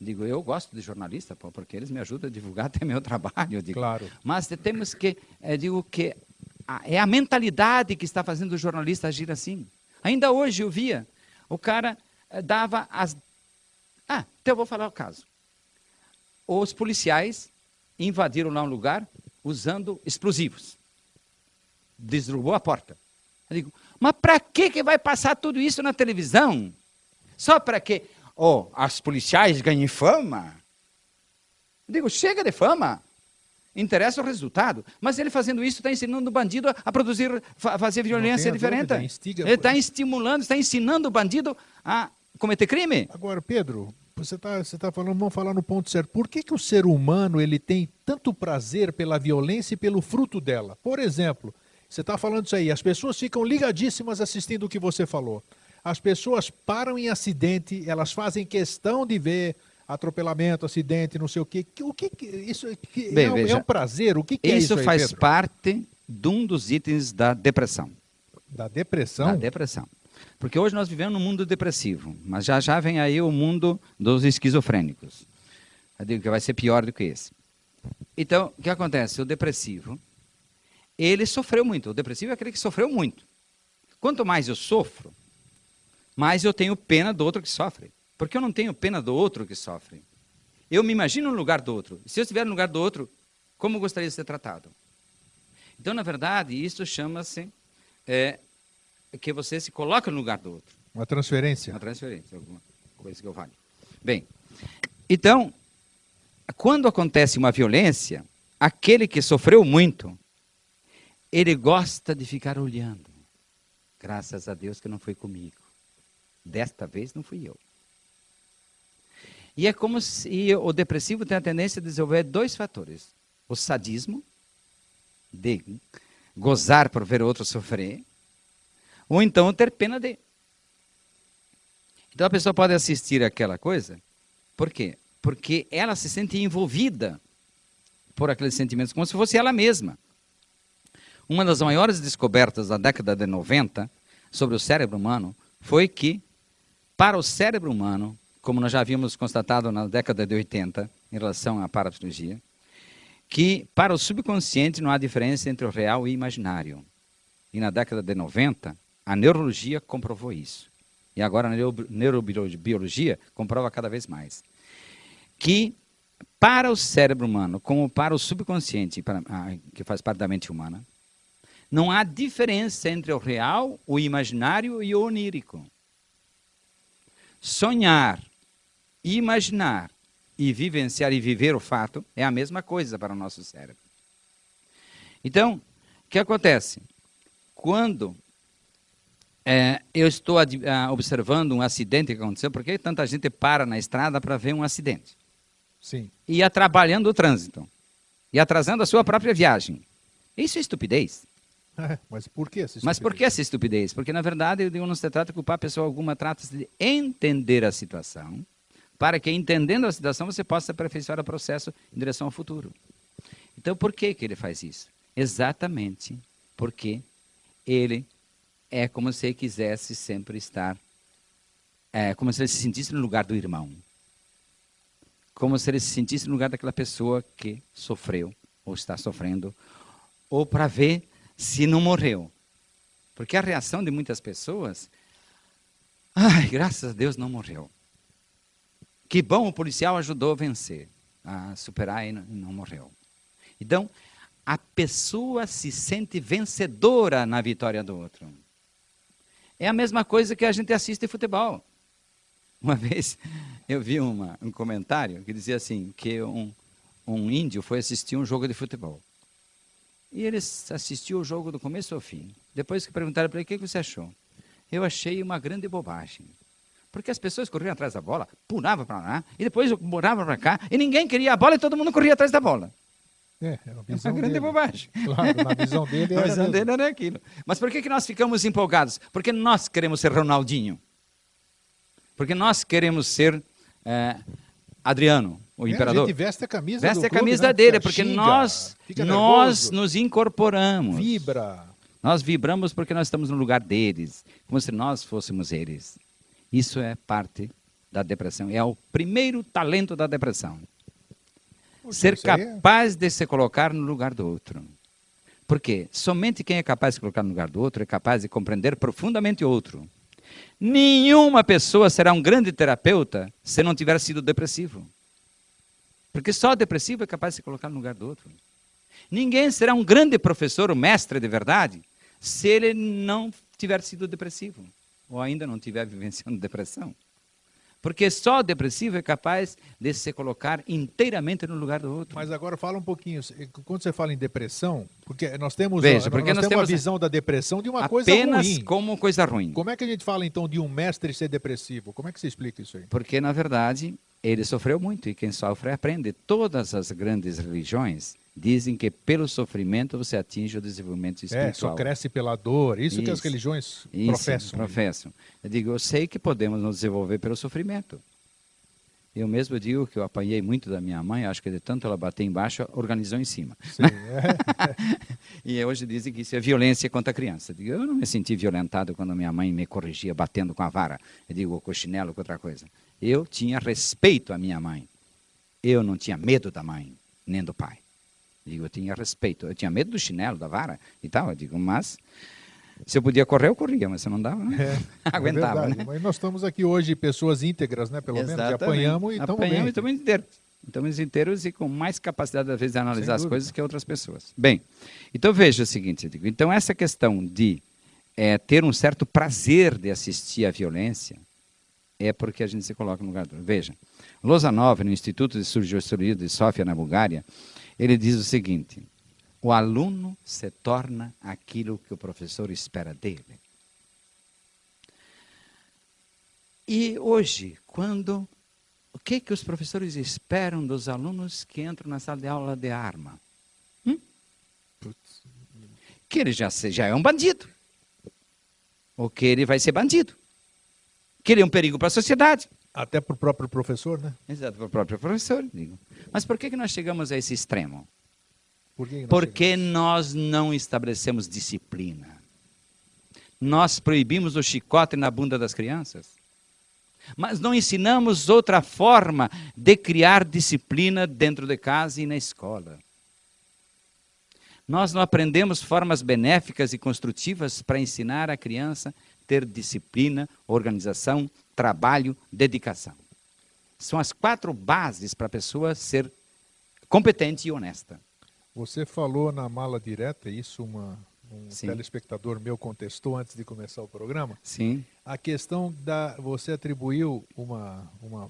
digo, eu gosto de jornalista, pô, porque eles me ajudam a divulgar até meu trabalho, digo. Claro. Mas temos que, eh, digo que a- é a mentalidade que está fazendo o jornalista agir assim. Ainda hoje eu via, o cara eh, dava as. Ah, então eu vou falar o caso. Os policiais invadiram lá um lugar usando explosivos. Desrubou a porta. Eu digo, mas para que, que vai passar tudo isso na televisão? Só para que oh, as policiais ganhem fama? Eu digo, chega de fama. Interessa o resultado. Mas ele fazendo isso está ensinando o bandido a produzir, a fazer violência diferente. Dúvida. Ele está estimulando, está ensinando o bandido a cometer crime. Agora, Pedro, você está você tá falando, vamos falar no ponto certo. Por que, que o ser humano ele tem tanto prazer pela violência e pelo fruto dela? Por exemplo, você está falando isso aí, as pessoas ficam ligadíssimas assistindo o que você falou. As pessoas param em acidente, elas fazem questão de ver atropelamento, acidente, não sei o quê. O que, isso que Bem, é, veja, é, um prazer? O que, que isso é isso? Isso faz Pedro? parte de um dos itens da depressão. Da depressão? Da depressão. Porque hoje nós vivemos num mundo depressivo, mas já já vem aí o mundo dos esquizofrênicos. Eu digo que vai ser pior do que esse. Então, o que acontece? O depressivo, ele sofreu muito. O depressivo é aquele que sofreu muito. Quanto mais eu sofro, mais eu tenho pena do outro que sofre. Porque eu não tenho pena do outro que sofre. Eu me imagino no lugar do outro. Se eu estiver no lugar do outro, como eu gostaria de ser tratado? Então, na verdade, isso chama-se é, que você se coloca no lugar do outro. Uma transferência. Uma transferência, alguma coisa que eu valho. Bem, então, quando acontece uma violência, aquele que sofreu muito, ele gosta de ficar olhando. Graças a Deus que não foi comigo. Desta vez não fui eu. E é como se o depressivo tem a tendência a desenvolver dois fatores: o sadismo, de gozar por ver outro sofrer, ou então ter pena de. Então a pessoa pode assistir aquela coisa, por quê? Porque ela se sente envolvida por aqueles sentimentos, como se fosse ela mesma. Uma das maiores descobertas da década de 90 sobre o cérebro humano foi que, para o cérebro humano, como nós já havíamos constatado na década de 80, em relação à parapsicologia, que para o subconsciente não há diferença entre o real e o imaginário. E na década de 90, a neurologia comprovou isso. E agora a neurobiologia comprova cada vez mais. Que para o cérebro humano, como para o subconsciente, para, ah, que faz parte da mente humana, não há diferença entre o real, o imaginário e o onírico. Sonhar imaginar e vivenciar e viver o fato é a mesma coisa para o nosso cérebro. Então, o que acontece? Quando é, eu estou observando um acidente que aconteceu, por que tanta gente para na estrada para ver um acidente? Sim. E atrapalhando o trânsito. E atrasando a sua própria viagem. Isso é estupidez. Mas por que essa estupidez? Mas por que essa estupidez? Porque, na verdade, eu digo, não se trata de culpar a pessoa alguma, trata-se de entender a situação para que, entendendo a situação, você possa aperfeiçoar o processo em direção ao futuro. Então, por que, que ele faz isso? Exatamente porque ele é como se ele quisesse sempre estar, é, como se ele se sentisse no lugar do irmão. Como se ele se sentisse no lugar daquela pessoa que sofreu, ou está sofrendo, ou para ver se não morreu. Porque a reação de muitas pessoas, ai, graças a Deus não morreu. Que bom, o policial ajudou a vencer, a superar e não, morreu. Então, a pessoa se sente vencedora na vitória do outro. É a mesma coisa que a gente assiste futebol. Uma vez eu vi uma, um comentário que dizia assim, que um, um índio foi assistir um jogo de futebol. E ele assistiu o jogo do começo ao fim. Depois que perguntaram para ele, o que você achou? Eu achei uma grande bobagem. Porque as pessoas corriam atrás da bola, pulavam para lá, e depois moravam para cá, e ninguém queria a bola e todo mundo corria atrás da bola. É, é uma grande dele. bobagem. Claro, na visão dele era, visão dele era aquilo. Mas por que, que nós ficamos empolgados? Porque nós queremos ser Ronaldinho. Porque nós queremos ser é, Adriano, o é, imperador. A gente veste a camisa Veste a camisa né? dele, porque Xinga, nós, nós nos incorporamos. Vibra. Nós vibramos porque nós estamos no lugar deles, como se nós fôssemos eles. Isso é parte da depressão. É o primeiro talento da depressão. Ser é capaz de se colocar no lugar do outro. Porque somente quem é capaz de se colocar no lugar do outro é capaz de compreender profundamente o outro. Nenhuma pessoa será um grande terapeuta se não tiver sido depressivo. Porque só o depressivo é capaz de se colocar no lugar do outro. Ninguém será um grande professor, um mestre de verdade, se ele não tiver sido depressivo ou ainda não tiver vivenciando depressão. Porque só o depressivo é capaz de se colocar inteiramente no lugar do outro. Mas agora fala um pouquinho, quando você fala em depressão, porque nós temos, Veja, porque nós, nós temos temos a visão da depressão de uma apenas coisa ruim. como coisa ruim. Como é que a gente fala então de um mestre ser depressivo? Como é que você explica isso aí? Porque, na verdade, ele sofreu muito e quem sofre aprende. Todas as grandes religiões dizem que pelo sofrimento você atinge o desenvolvimento espiritual. É, só cresce pela dor. Isso, isso que as religiões isso, professam. professam. Eu digo, eu sei que podemos nos desenvolver pelo sofrimento. Eu mesmo digo que eu apanhei muito da minha mãe, acho que de tanto ela bater embaixo, organizou em cima. Sim, é. e hoje dizem que isso é violência contra a criança. Eu, digo, eu não me senti violentado quando minha mãe me corrigia batendo com a vara, eu digo, com o chinelo, com outra coisa. Eu tinha respeito à minha mãe. Eu não tinha medo da mãe, nem do pai. Eu digo, eu tinha respeito. Eu tinha medo do chinelo, da vara e tal. Eu digo, mas se eu podia correr, eu corria, mas se não dava, né? é, aguentava. É né? Mas nós estamos aqui hoje, pessoas íntegras, né? Pelo Exatamente. menos, que apanhamos e estamos bem. Apanhamos e estamos inteiros. Estamos inteiros e com mais capacidade, às vezes, de analisar as coisas que outras pessoas. Bem, então veja o seguinte, eu digo, então essa questão de é, ter um certo prazer de assistir à violência é porque a gente se coloca no lugar do Veja, Lozanov, no Instituto de Surgiologia de Sofia, na Bulgária, ele diz o seguinte, o aluno se torna aquilo que o professor espera dele. E hoje, quando o que que os professores esperam dos alunos que entram na sala de aula de arma? Hum? Que ele já, já é um bandido. Ou que ele vai ser bandido. Que ele é um perigo para a sociedade. Até para o próprio professor, né? Exato, para o próprio professor. Digo. Mas por que, que nós chegamos a esse extremo? Por que nós Porque nós não estabelecemos disciplina. Nós proibimos o chicote na bunda das crianças. Mas não ensinamos outra forma de criar disciplina dentro de casa e na escola. Nós não aprendemos formas benéficas e construtivas para ensinar a criança a ter disciplina, organização, trabalho, dedicação. São as quatro bases para a pessoa ser competente e honesta. Você falou na mala direta, isso uma, um Sim. telespectador meu contestou antes de começar o programa. Sim. A questão da. Você atribuiu uma, uma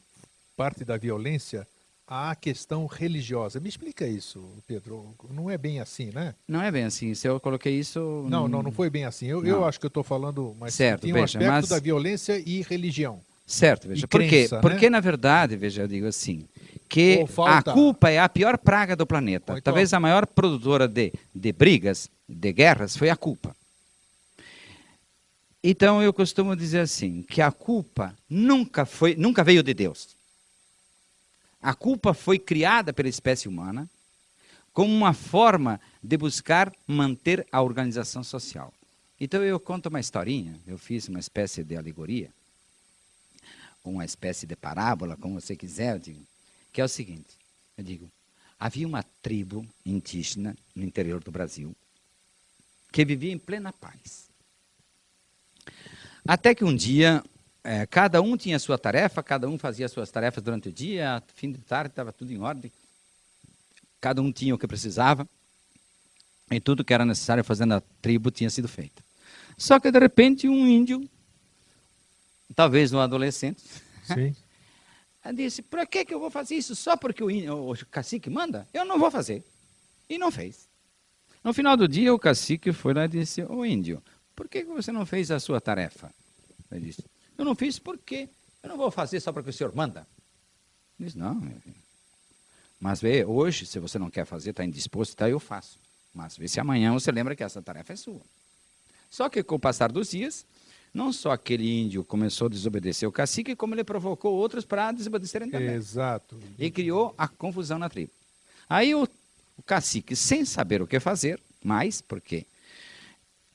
parte da violência à questão religiosa. Me explica isso, Pedro. Não é bem assim, né? Não é bem assim. Se eu coloquei isso. Não, não, não foi bem assim. Eu, eu acho que eu estou falando, mas Certo, tem um veja, aspecto mas- da violência e religião. Certo, veja. E Por quê? né? Porque, na verdade, veja, eu digo assim, que falta- a culpa é a pior praga do planeta. Então- Talvez a maior produtora de, de brigas, de guerras, foi a culpa. Então, eu costumo dizer assim, que a culpa nunca, foi, nunca veio de Deus. A culpa foi criada pela espécie humana como uma forma de buscar manter a organização social. Então, eu conto uma historinha, eu fiz uma espécie de alegoria, uma espécie de parábola, como você quiser, digo, que é o seguinte: eu digo, havia uma tribo indígena no interior do Brasil que vivia em plena paz. Até que um dia, eh, cada um tinha sua tarefa, cada um fazia as suas tarefas durante o dia, fim de tarde estava tudo em ordem, cada um tinha o que precisava, e tudo que era necessário fazer na tribo tinha sido feito. Só que de repente um índio, talvez um adolescente, Sim. Disse, por que, que eu vou fazer isso só porque o, índio- o cacique manda? Eu não vou fazer. E não fez. No final do dia, o cacique foi lá e disse, ô índio, por que, que você não fez a sua tarefa? Ele disse, eu não fiz porque eu não vou fazer só porque o senhor manda. Ele disse, não, meu filho. Mas vê, hoje, se você não quer fazer, está indisposto, tá, eu faço. Mas vê se amanhã você lembra que essa tarefa é sua. Só que com o passar dos dias, não só aquele índio começou a desobedecer o cacique, como ele provocou outros para desobedecerem também. Exato. E criou a confusão na tribo. Aí o, o cacique, sem saber o que fazer, mais, porque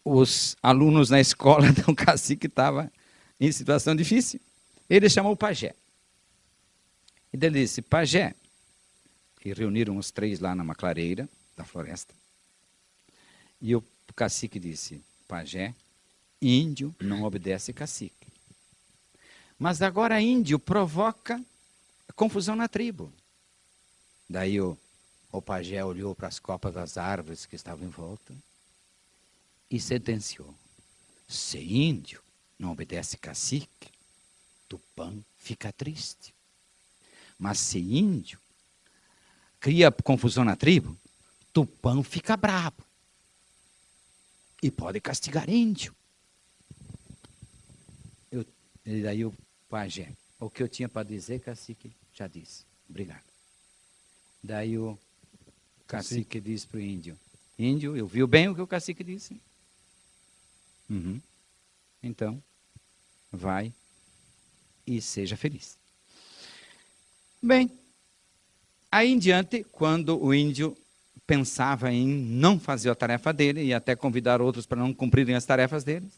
os alunos na escola do cacique estavam em situação difícil, ele chamou o pajé. E ele disse, pajé, e reuniram os três lá numa clareira da floresta. E o cacique disse, pajé, índio não obedece cacique. Mas agora índio provoca confusão na tribo. Daí o, o pajé olhou para as copas das árvores que estavam em volta e sentenciou. se índio não obedece cacique, Tupã fica triste. Mas se índio cria confusão na tribo, Tupã fica bravo. E pode castigar índio. E daí o pajé, o que eu tinha para dizer, cacique, já disse. Obrigado. Daí o cacique diz para o índio, índio, eu vi bem o que o cacique disse. Uhum. Então, vai e seja feliz. Bem, aí em diante, quando o índio pensava em não fazer a tarefa dele e até convidar outros para não cumprirem as tarefas deles,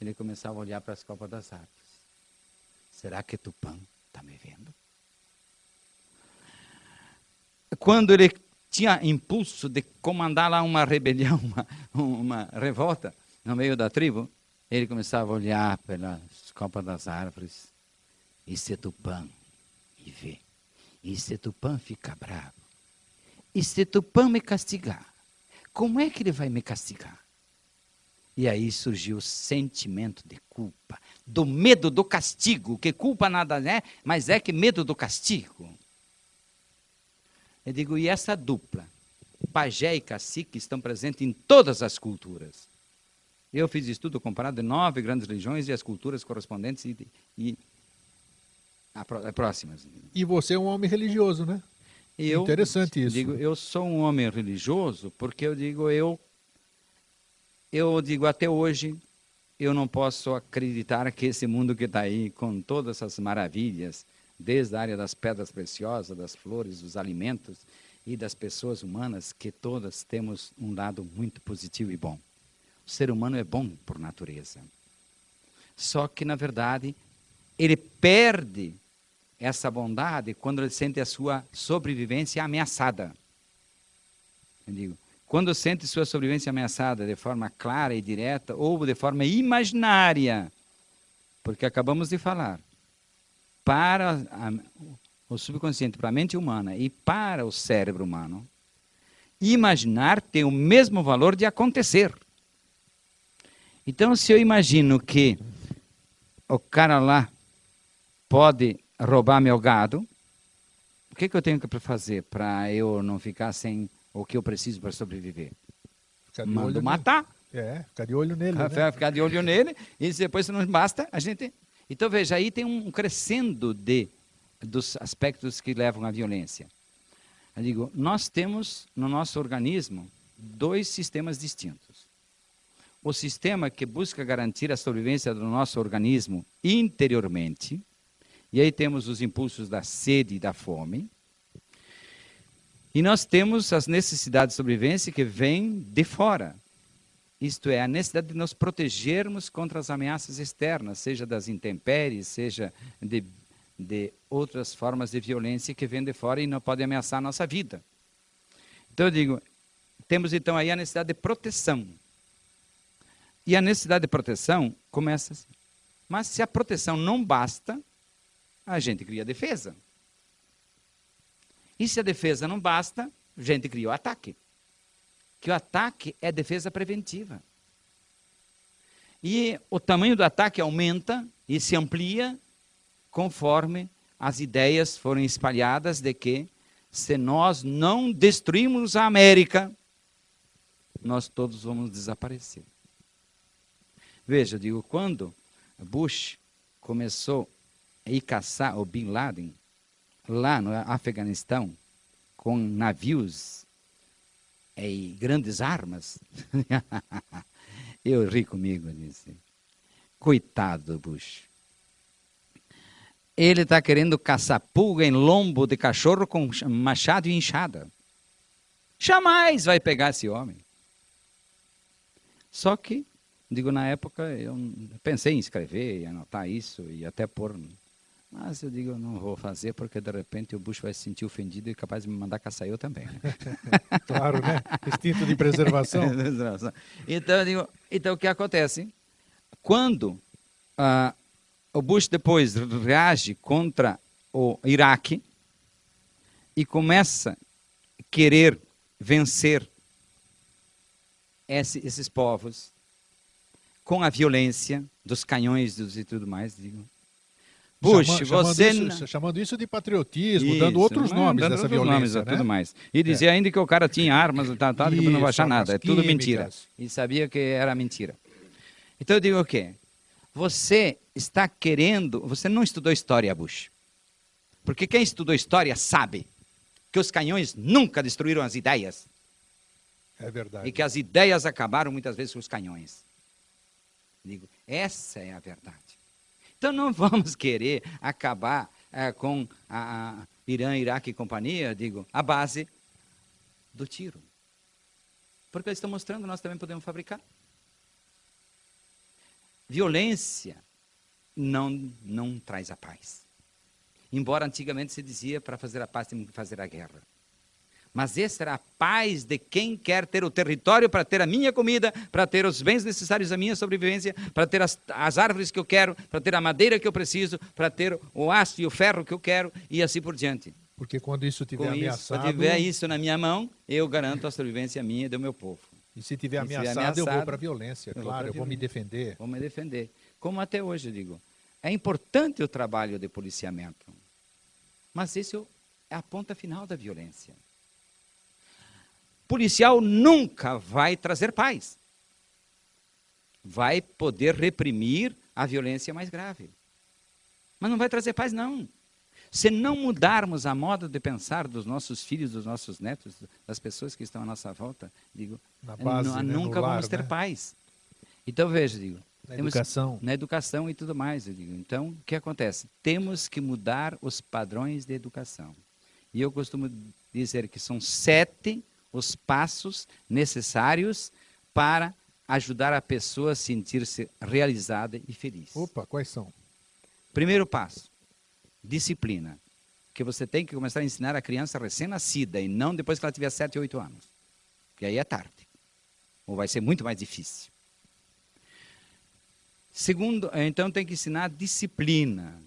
ele começava a olhar para as copas das árvores. Será que Tupã está me vendo? Quando ele tinha impulso de comandar lá uma rebelião, uma, uma revolta no meio da tribo, ele começava a olhar pelas copas das árvores e se Tupã e ver. E se Tupã ficar bravo. E se Tupã me castigar. Como é que ele vai me castigar? E aí surgiu o sentimento de culpa, do medo do castigo, que culpa nada é, mas é que medo do castigo. Eu digo, e essa dupla, pajé e cacique, estão presentes em todas as culturas. Eu fiz estudo comparado de nove grandes religiões e as culturas correspondentes e, e a, próximas. E você é um homem religioso, né? Eu, Interessante isso. Digo, eu sou um homem religioso porque eu digo, eu, eu digo até hoje, eu não posso acreditar que esse mundo que está aí, com todas essas maravilhas, desde a área das pedras preciosas, das flores, dos alimentos e das pessoas humanas, que todas temos um lado muito positivo e bom. O ser humano é bom por natureza. Só que, na verdade, ele perde essa bondade quando ele sente a sua sobrevivência ameaçada. Eu digo, quando sente sua sobrevivência ameaçada de forma clara e direta ou de forma imaginária, porque acabamos de falar, para a, o subconsciente, para a mente humana e para o cérebro humano, imaginar tem o mesmo valor de acontecer. Então, se eu imagino que o cara lá pode roubar meu gado, o que, que eu tenho que fazer para eu não ficar sem o que eu preciso para sobreviver? Mando matar. nele. É, ficar de olho nele. Né? ficar de olho nele, e depois, se não basta, a gente. Então, veja, aí tem um crescendo de, dos aspectos que levam à violência. Eu digo, nós temos no nosso organismo dois sistemas distintos o sistema que busca garantir a sobrevivência do nosso organismo interiormente, e aí temos os impulsos da sede e da fome, e nós temos as necessidades de sobrevivência que vêm de fora. Isto é, a necessidade de nos protegermos contra as ameaças externas, seja das intempéries, seja de, de outras formas de violência que vêm de fora e não podem ameaçar a nossa vida. Então eu digo, temos então aí a necessidade de proteção. E a necessidade de proteção começa assim. Mas se a proteção não basta, a gente cria defesa. E se a defesa não basta, a gente cria o ataque. Que o ataque é defesa preventiva. E o tamanho do ataque aumenta e se amplia conforme as ideias foram espalhadas de que se nós não destruirmos a América, nós todos vamos desaparecer. Veja, digo, quando Bush começou a ir caçar o Bin Laden lá no Afeganistão com navios e grandes armas, eu ri comigo, disse, coitado do Bush. Ele está querendo caçar pulga em lombo de cachorro com machado e enxada. Jamais vai pegar esse homem. Só que Digo, na época eu pensei em escrever, e anotar isso e até pôr. Mas eu digo, não vou fazer porque de repente o Bush vai se sentir ofendido e capaz de me mandar caçar eu também. Né? claro, né? Instinto de preservação. então, eu digo, então o que acontece? Quando ah, o Bush depois reage contra o Iraque e começa a querer vencer esse, esses povos, com a violência dos canhões e tudo mais. Digo, Bush, Chama- você. chamando, n- isso, chamando isso de patriotismo, Isso, dando outros não, nomes dando dessa outros violência, nomes, né? tudo mais. E dizia ainda que o cara tinha armas e tal, tal, que não vai achar nada. É tudo químicas. mentira. E sabia que era mentira. Então eu digo o quê? Você está querendo. Você não estudou história, Bush. Porque quem estudou história sabe que os canhões nunca destruíram as ideias. É verdade. E que as ideias acabaram muitas vezes com os canhões. Digo, essa é a verdade. Então não vamos querer acabar eh, com a, a Irã, Iraque e companhia, digo, a base do tiro. Porque eles estão mostrando que nós também podemos fabricar. Violência não, não traz a paz. Embora antigamente se dizia para fazer a paz tem que fazer a guerra. Mas essa era a paz de quem quer ter o território para ter a minha comida, para ter os bens necessários à minha sobrevivência, para ter as, as árvores que eu quero, para ter a madeira que eu preciso, para ter o aço e o ferro que eu quero e assim por diante. Porque quando isso estiver Com isso, ameaçado, se eu tiver isso na minha mão, eu garanto a sobrevivência minha e do meu povo. e se tiver e se ameaçado, eu vou ameaçado, para a violência, eu claro, eu vou me defender. Vou me defender. Como até hoje eu digo. É importante o trabalho de policiamento. Mas esse é o- é a ponta final da violência. Policial nunca vai trazer paz. Vai poder reprimir a violência mais grave. Mas não vai trazer paz, não. Se não mudarmos a moda de pensar dos nossos filhos, dos nossos netos, das pessoas que estão à nossa volta, digo, base, né, nunca lar, vamos ter né? paz. Então veja, digo, Na temos- educação. na educação e tudo mais. Eu digo. Então, o que acontece? Temos que mudar os padrões de educação. E eu costumo dizer que são sete os passos necessários para ajudar a pessoa a sentir-se realizada e feliz. Opa, quais são? Primeiro passo, disciplina. Que você tem que começar a ensinar a criança recém-nascida e não depois que ela tiver 7, 8 anos. Que aí é tarde. Ou vai ser muito mais difícil. Segundo, então tem que ensinar disciplina.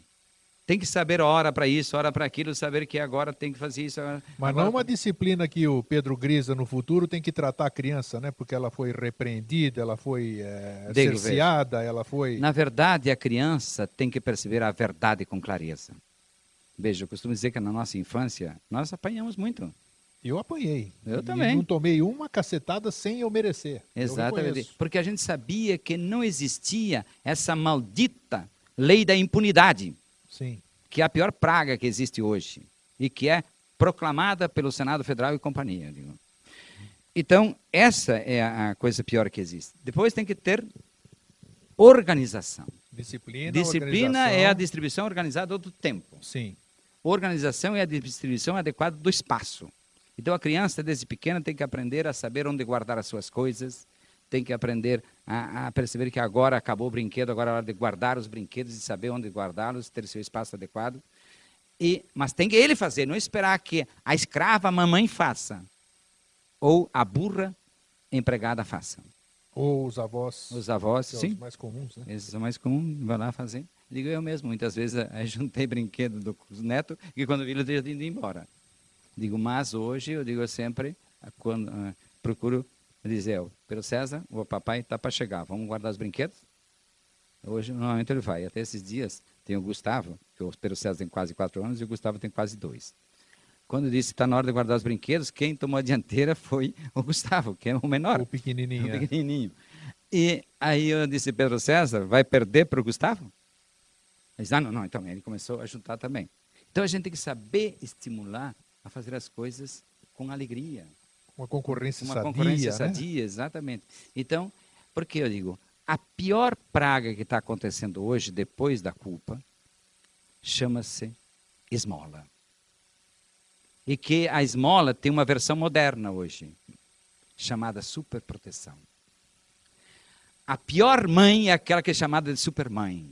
Tem que saber hora para isso, hora para aquilo, saber que agora tem que fazer isso. agora- Mas não uma disciplina que o Pedro Grisa no futuro tem que tratar a criança, né? Porque ela foi repreendida, ela foi Digo, cerceada, ela foi. Na verdade, a criança tem que perceber a verdade com clareza. Veja, eu costumo dizer que na nossa infância nós apanhamos muito. Eu apanhei. Eu E também. não tomei uma cacetada sem eu merecer. Eu Exatamente. reconheço. Porque a gente sabia que não existia essa maldita lei da impunidade, Sim. que é a pior praga que existe hoje e que é proclamada pelo Senado Federal e companhia. digo. Então, essa é a coisa pior que existe. Depois tem que ter organização. Disciplina. Disciplina é a distribuição organizada do tempo. Sim. Organização é a distribuição adequada do espaço. Então a criança desde pequena tem que aprender a saber onde guardar as suas coisas, tem que aprender a, a perceber que agora acabou o brinquedo, agora é hora de guardar os brinquedos e saber onde guardá-los, ter seu espaço adequado. E, mas tem que ele fazer, não esperar que a escrava a mamãe faça ou a burra empregada faça. Ou os avós. Os avós, são sim, os mais comuns, né? esses são mais comuns, vai lá fazer. Digo eu mesmo, muitas vezes eh, juntei brinquedo do neto e quando vi ele tinha ido embora. Digo, mas hoje eu digo sempre, ah, quando ah, procuro dizer, ó, pelo César, o papai está para chegar, vamos guardar os brinquedos? Hoje, normalmente ele vai. Até esses dias, tem o Gustavo, que o Pedro César tem quase quatro anos e o Gustavo tem quase dois. Quando eu disse está na hora de guardar os brinquedos, quem tomou a dianteira foi o Gustavo, que é o menor. O pequenininho. Um é. pequenininho. E aí eu disse, Pedro César, vai perder para o Gustavo? Ele disse, ah, não, não, então ele começou a juntar também. Então a gente tem que saber estimular a fazer as coisas com alegria, Uma concorrência uma sadia. concorrência né? sadia, exatamente. Então, por que eu digo? A pior praga que está acontecendo hoje, depois da culpa, chama-se esmola. E que a esmola tem uma versão moderna hoje, chamada superproteção. A pior mãe é aquela que é chamada de supermãe.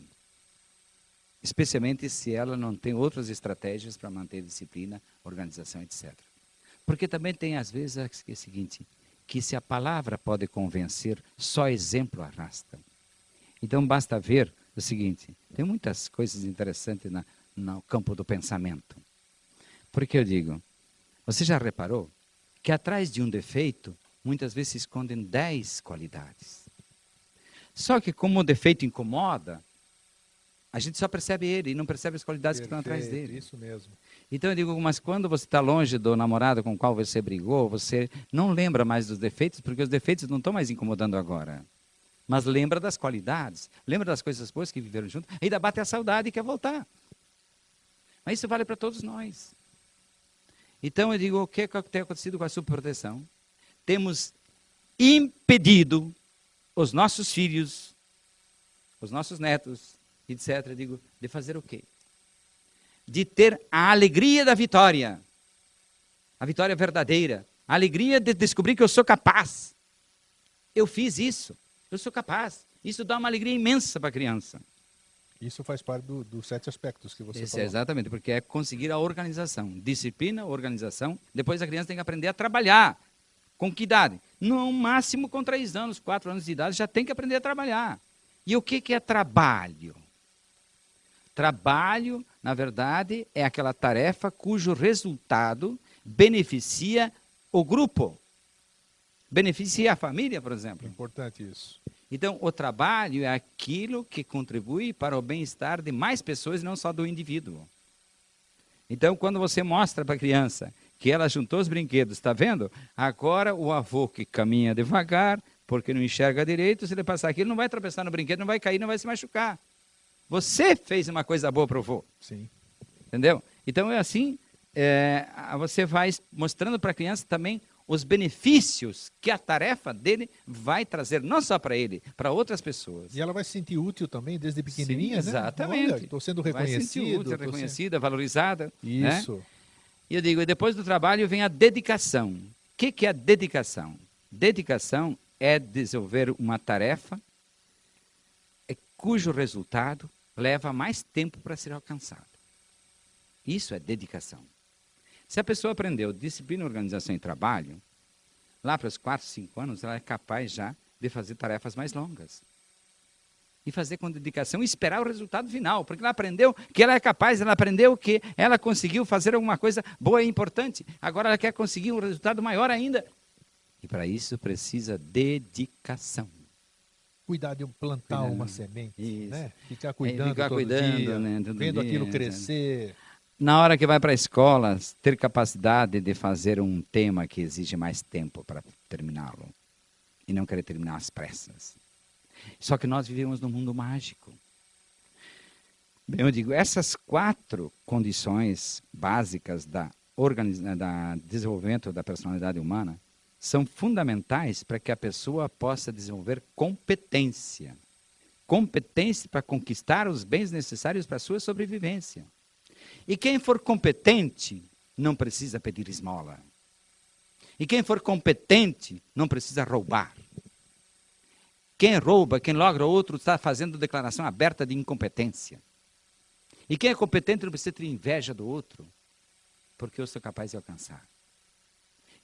Especialmente se ela não tem outras estratégias para manter disciplina, organização, etc. Porque também tem, às vezes, é o seguinte, que se a palavra pode convencer, só exemplo arrasta. Então, basta ver o seguinte, tem muitas coisas interessantes na, no campo do pensamento. Porque eu digo, você já reparou que atrás de um defeito, muitas vezes se escondem dez qualidades. Só que como o defeito incomoda, a gente só percebe ele e não percebe as qualidades Perfeito, que estão atrás dele. Isso mesmo. Então eu digo, mas quando você está longe do namorado com o qual você brigou, você não lembra mais dos defeitos, porque os defeitos não estão mais incomodando agora. Mas lembra das qualidades, lembra das coisas boas que viveram junto, ainda bate a saudade e quer voltar. Mas isso vale para todos nós. Então eu digo, o que tem acontecido com a subproteção? Temos impedido os nossos filhos, os nossos netos, etc., digo, de fazer o quê? De ter a alegria da vitória, a vitória verdadeira, a alegria de descobrir que eu sou capaz. Eu fiz isso, eu sou capaz. Isso dá uma alegria imensa para a criança. Isso faz parte dos do sete aspectos que você Esse falou. é exatamente, porque é conseguir a organização. Disciplina, organização. Depois a criança tem que aprender a trabalhar. Com que idade? No máximo com três anos, quatro anos de idade, já tem que aprender a trabalhar. E o que, que é trabalho? Trabalho, na verdade, é aquela tarefa cujo resultado beneficia o grupo. Beneficia a família, por exemplo. Importante isso. Então, o trabalho é aquilo que contribui para o bem-estar de mais pessoas, não só do indivíduo. Então, quando você mostra para a criança que ela juntou os brinquedos, está vendo? Agora o avô que caminha devagar, porque não enxerga direito, se ele passar aqui, ele não vai tropeçar no brinquedo, não vai cair, não vai se machucar. Você fez uma coisa boa para o avô. Sim. Entendeu? Então é assim, é, você vai mostrando para a criança também os benefícios que a tarefa dele vai trazer, não só para ele, para outras pessoas. E ela vai se sentir útil também desde pequenininha, Sim, né? exatamente. Estou sendo Vai se sentir útil, reconhecida, valorizada. sendo- né? Isso. E eu digo, depois do trabalho vem a dedicação. O que, que é dedicação? Dedicação é desenvolver uma tarefa é, cujo resultado leva mais tempo para ser alcançado. Isso é dedicação. Se a pessoa aprendeu disciplina, organização e trabalho, lá para os 4, 5 anos, ela é capaz já de fazer tarefas mais longas. E fazer com dedicação e esperar o resultado final, porque ela aprendeu que ela é capaz, ela aprendeu que ela conseguiu fazer alguma coisa boa e importante. Agora ela quer conseguir um resultado maior ainda. E para isso precisa dedicação. Cuidar de um plantar Cuidando. uma semente, Isso. né? Ficar cuidando ficar todo cuidando, dia, né, todo vendo dia, aquilo né? crescer. Na hora que vai para a escola, ter capacidade de fazer um tema que exige mais tempo para terminá-lo. E não querer terminar às pressas. Só que nós vivemos num mundo mágico. Bem, eu digo, essas quatro condições básicas da, da desenvolvimento da personalidade humana são fundamentais para que a pessoa possa desenvolver competência. Competência para conquistar os bens necessários para a sua sobrevivência. E quem for competente não precisa pedir esmola. E quem for competente não precisa roubar. Quem rouba, quem logra outro, está fazendo declaração aberta de incompetência. E quem é competente não precisa ter inveja do outro, porque eu sou capaz de alcançar.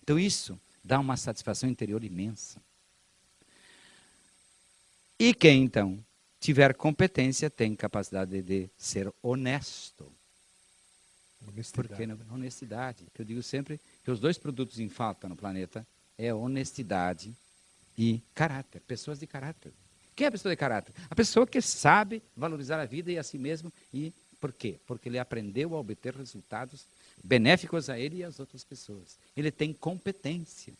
Então isso dá uma satisfação interior imensa. E quem então tiver competência tem capacidade de ser honesto. Honestidade. Porque na honestidade, que eu digo sempre que os dois produtos em falta no planeta é honestidade e caráter, pessoas de caráter. Quem é a pessoa de caráter? A pessoa que sabe valorizar a vida e a si mesmo e por quê? Porque ele aprendeu a obter resultados benéficos a ele e às outras pessoas. Ele tem competência.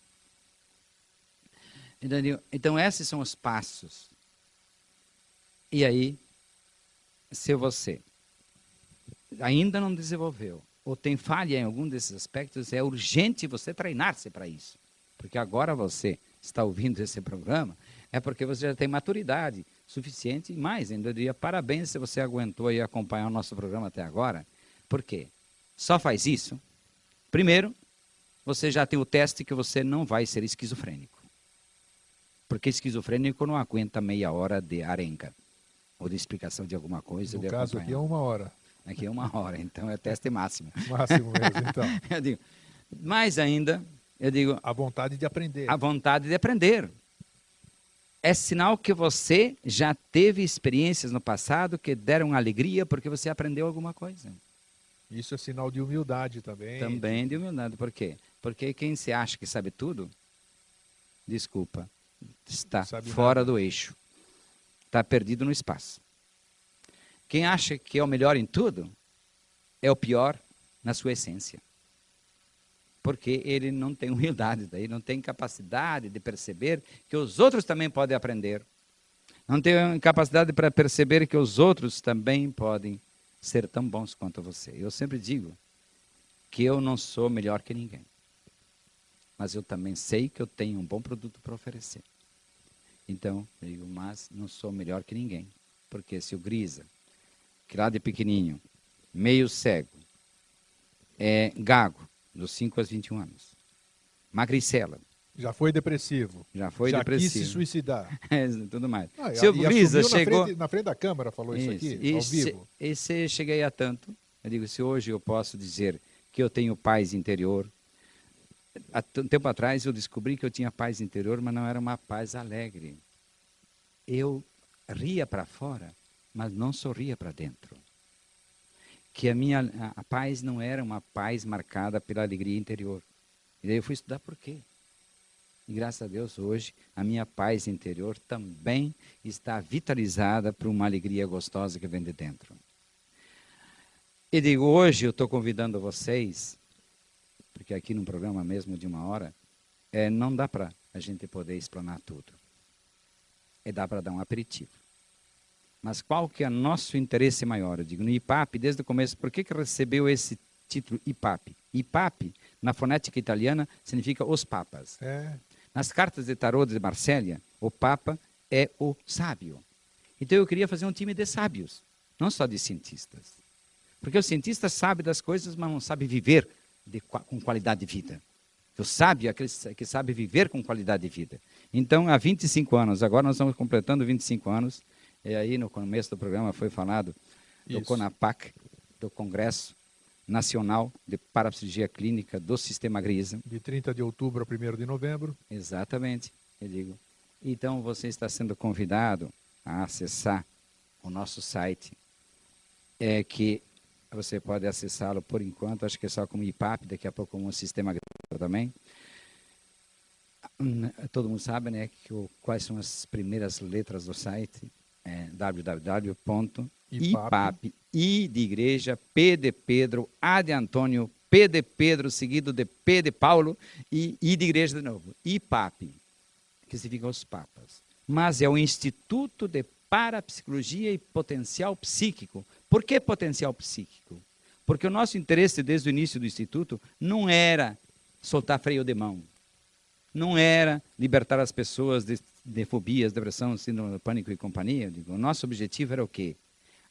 Entendeu? Então esses são os passos. E aí, se você ainda não desenvolveu ou tem falha em algum desses aspectos, é urgente você treinar-se para isso. Porque agora você está ouvindo esse programa, é porque você já tem maturidade suficiente e mais, ainda diria parabéns se você aguentou e acompanhar o nosso programa até agora. Por quê? Só faz isso. Primeiro, você já tem o teste que você não vai ser esquizofrênico. Porque esquizofrênico não aguenta meia hora de arenga ou de explicação de alguma coisa. No caso aqui é uma hora. Aqui é uma hora, então é teste máximo. Máximo mesmo, então. Eu digo, mais ainda, eu digo, A vontade de aprender. a vontade de aprender. É sinal que você já teve experiências no passado que deram alegria porque você aprendeu alguma coisa. Isso é sinal de humildade também. Também de humildade. Por quê? Porque quem se acha que sabe tudo, desculpa, está fora nada. do eixo. está perdido no espaço. Quem acha que é o melhor em tudo é o pior na sua essência. Porque ele não tem humildade, daí não tem capacidade de perceber que os outros também podem aprender. Não tem capacidade para perceber que os outros também podem ser tão bons quanto você. Eu sempre digo que eu não sou melhor que ninguém. Mas eu também sei que eu tenho um bom produto para oferecer. Então, eu digo, mas não sou melhor que ninguém. Porque se o Grisa, que lá de pequenininho, meio cego, é gago, dos 5 aos 21 anos, magricela, já foi depressivo. Já foi já depressivo. quis se suicidar. É, tudo mais. Ah, Seu assumiu chegou. Na frente, na frente da câmera falou isso, Isso. aqui, E ao se- vivo. E se cheguei a tanto, eu digo, se hoje eu posso dizer que eu tenho paz interior. Há um tempo atrás eu descobri que eu tinha paz interior, mas não era uma paz alegre. Eu ria para fora, mas não sorria para dentro. Que a minha a, a paz não era uma paz marcada pela alegria interior. E daí eu fui estudar por quê. E graças a Deus, hoje, a minha paz interior também está vitalizada por uma alegria gostosa que vem de dentro. E digo, hoje eu estou convidando vocês, porque aqui num programa mesmo de uma hora, é, não dá para a gente poder explanar tudo. É dá para dar um aperitivo. Mas qual que é o nosso interesse maior? Eu digo, no IPAP, desde o começo, por que, que recebeu esse título IPAP? IPAP, na fonética italiana, significa os papas. É, Nas cartas de tarô de Marsella, o Papa é o sábio. Então eu queria fazer um time de sábios, não só de cientistas. Porque o cientista sabe das coisas, mas não sabe viver de com qualidade de vida. O sábio é aquele que sabe viver com qualidade de vida. Então, há 25 anos, agora nós estamos completando 25 anos, e aí no começo do programa foi falado do Isso. CONAPAC, do Congresso Nacional de Parapsicologia Clínica do Sistema Grisa. de 30 de outubro a 1 de novembro. Exatamente, eu digo. Então você está sendo convidado a acessar o nosso site, é que você pode acessá-lo por enquanto, acho que é só como IPAP, daqui a pouco como sistema Grisa também. Hum, Todo mundo sabe, né, que o, quais são as primeiras letras do site? É www.ipap, I de igreja, P de Pedro, A de Antônio, P de Pedro, seguido de P de Paulo e I de igreja de novo. IPAP, que significa os papas. Mas é o Instituto de Parapsicologia e Potencial Psíquico. Por que potencial psíquico? Porque o nosso interesse desde o início do Instituto não era soltar freio de mão, não era libertar as pessoas de, de fobias, depressão, síndrome do pânico e companhia. Digo, o nosso objetivo era o quê?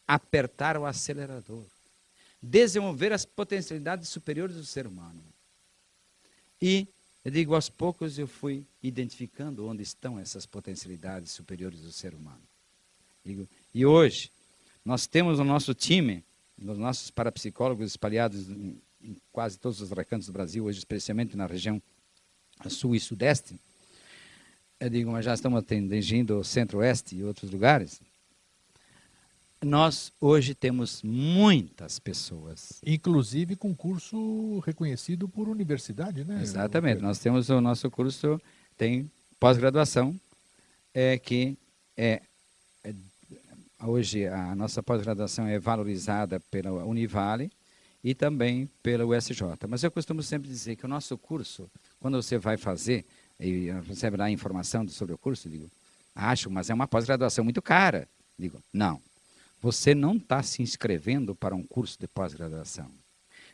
Apertar o acelerador, desenvolver as potencialidades superiores do ser humano. E, eu digo, aos poucos eu fui identificando onde estão essas potencialidades superiores do ser humano. Digo, e hoje, nós temos o nosso time, os nossos parapsicólogos espalhados em, em quase todos os recantos do Brasil, hoje especialmente na região sul e sudeste. Eu digo, mas já estamos atingindo o centro-oeste e outros lugares. Nós hoje temos muitas pessoas. Inclusive com curso reconhecido por universidade, né? Exatamente. Nós temos o nosso curso, tem pós-graduação, é, que é, é, hoje a nossa pós-graduação é valorizada pela Univale e também pela USJ. Mas eu costumo sempre dizer que o nosso curso, quando você vai fazer e recebe lá a informação sobre o curso, digo, acho, mas é uma pós-graduação muito cara. Digo, não. Você não está se inscrevendo para um curso de pós-graduação.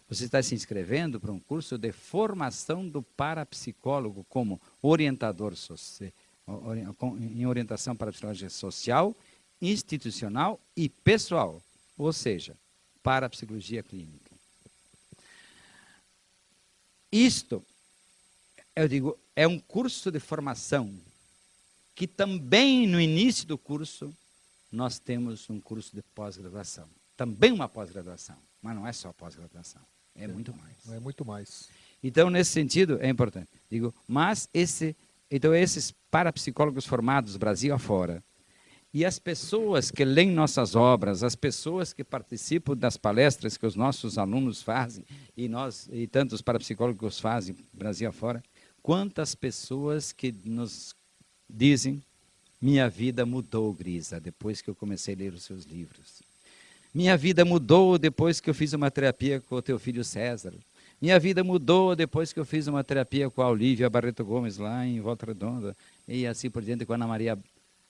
Você está se inscrevendo para um curso de formação do parapsicólogo como orientador em orientação para a psicologia social, institucional e pessoal, ou seja, parapsicologia clínica. Isto, eu digo, é um curso de formação que também no início do curso nós temos um curso de pós-graduação. Também uma pós-graduação, mas não é só pós-graduação, é muito mais. É muito mais. Então, nesse sentido, é importante. Digo, mas esse, então esses parapsicólogos formados Brasil afora, e as pessoas que leem nossas obras, as pessoas que participam das palestras que os nossos alunos fazem, e nós e tantos parapsicólogos fazem Brasil afora, quantas pessoas que nos dizem Minha vida mudou, Grisa, depois que eu comecei a ler os seus livros. Minha vida mudou depois que eu fiz uma terapia com o teu filho César. Minha vida mudou depois que eu fiz uma terapia com a Olivia Barreto Gomes lá em Volta Redonda e assim por diante com a Ana Maria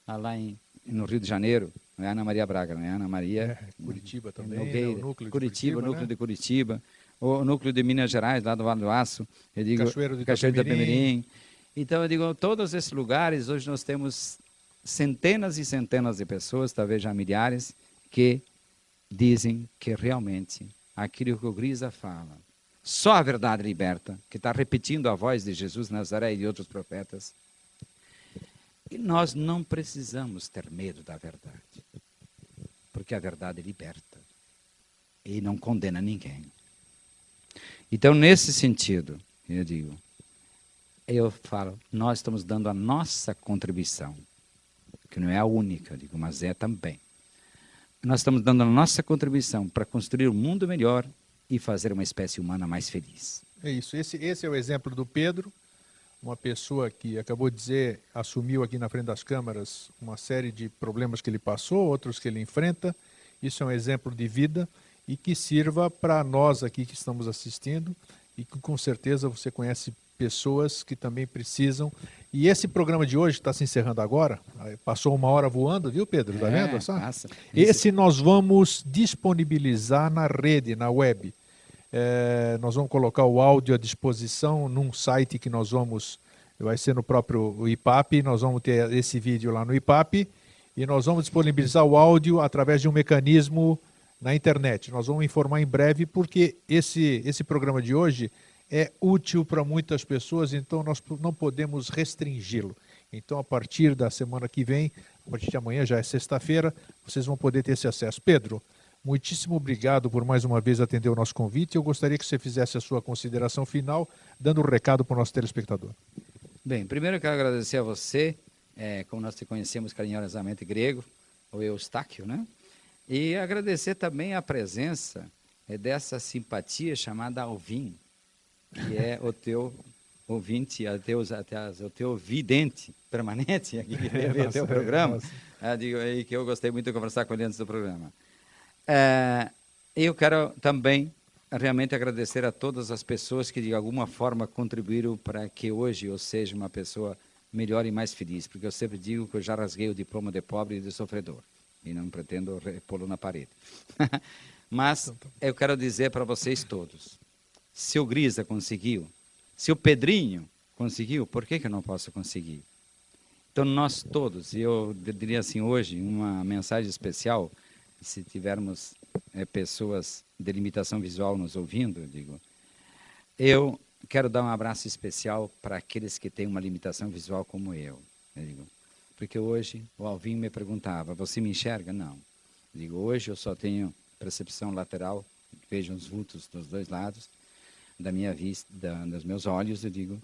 lá em, no Rio de Janeiro. Não é Ana Maria Braga, não é Ana Maria. É, Curitiba também. Nogueira, né? o núcleo de Curitiba, Curitiba, núcleo né? de Curitiba. O núcleo de Minas Gerais, lá do Vale do Aço. Eu digo, Cachoeiro de Cachoeiro Itapemirim. Itapemirim. Então, eu digo, todos esses lugares, hoje nós temos centenas e centenas de pessoas, talvez já milhares, que dizem que realmente aquilo que o Grisa fala, só a verdade liberta, que está repetindo a voz de Jesus Nazaré e de outros profetas. E nós não precisamos ter medo da verdade, porque a verdade liberta e não condena ninguém. Então, nesse sentido, eu digo, eu falo, nós estamos dando a nossa contribuição, que não é a única, digo, mas é também. Nós estamos dando a nossa contribuição para construir um mundo melhor e fazer uma espécie humana mais feliz. É isso. Esse, esse é o exemplo do Pedro, uma pessoa que acabou de dizer, assumiu aqui na frente das câmaras uma série de problemas que ele passou, outros que ele enfrenta. Isso é um exemplo de vida e que sirva para nós aqui que estamos assistindo e que com certeza você conhece pessoas que também precisam. E esse programa de hoje está se encerrando agora. Passou uma hora voando, viu, Pedro? Tá É, vendo? passa. Esse nós vamos disponibilizar na rede, na web. É, nós vamos colocar o áudio à disposição num site que nós vamos, vai ser no próprio IPAP, nós vamos ter esse vídeo lá no IPAP e nós vamos disponibilizar o áudio através de um mecanismo na internet. Nós vamos informar em breve porque esse, esse programa de hoje é útil para muitas pessoas, então nós não podemos restringi-lo. Então, a partir da semana que vem, a partir de amanhã, já é sexta-feira, vocês vão poder ter esse acesso. Pedro, muitíssimo obrigado por mais uma vez atender o nosso convite. Eu gostaria que você fizesse a sua consideração final, dando um recado para o nosso telespectador. Bem, primeiro eu quero agradecer a você, é, como nós te conhecemos carinhosamente grego, o Eustáquio, né? E agradecer também a presença é, dessa simpatia chamada Alvin, que é o teu ouvinte, a Deus, até as- o teu vidente permanente aqui que ver Nossa, teu programa. Ah, digo aí que eu gostei muito de conversar com ele antes do programa. É, eu quero também realmente agradecer a todas as pessoas que de alguma forma contribuíram para que hoje eu seja uma pessoa melhor e mais feliz, porque eu sempre digo que eu já rasguei o diploma de pobre e de sofredor e não pretendo repô-lo na parede. Mas eu quero dizer para vocês todos, se o Grisa conseguiu, se o Pedrinho conseguiu, por que, que eu não posso conseguir? Então, nós todos, e eu diria assim hoje, uma mensagem especial, se tivermos eh, pessoas de limitação visual nos ouvindo, eu digo, eu quero dar um abraço especial para aqueles que têm uma limitação visual como eu. eu digo, porque hoje o Alvin me perguntava, você me enxerga? Não. Eu digo, hoje eu só tenho percepção lateral, vejo os vultos dos dois lados da minha vista, da, dos meus olhos, eu digo,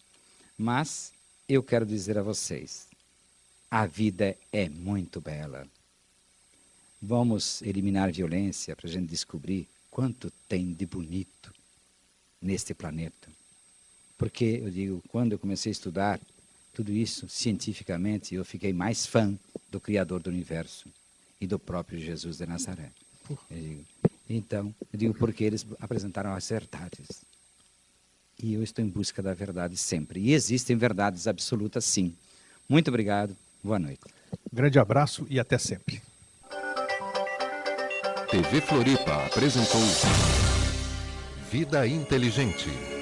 mas eu quero dizer a vocês, a vida é muito bela. Vamos eliminar violência para a gente descobrir quanto tem de bonito neste planeta. Porque eu digo, quando eu comecei a estudar tudo isso cientificamente, eu fiquei mais fã do Criador do Universo e do próprio Jesus de Nazaré. Eu digo, então, eu digo porque eles apresentaram as verdades. E eu estou em busca da verdade sempre. E existem verdades absolutas, sim. Muito obrigado. Boa noite. Grande abraço e até sempre. TV Floripa apresentou Vida Inteligente.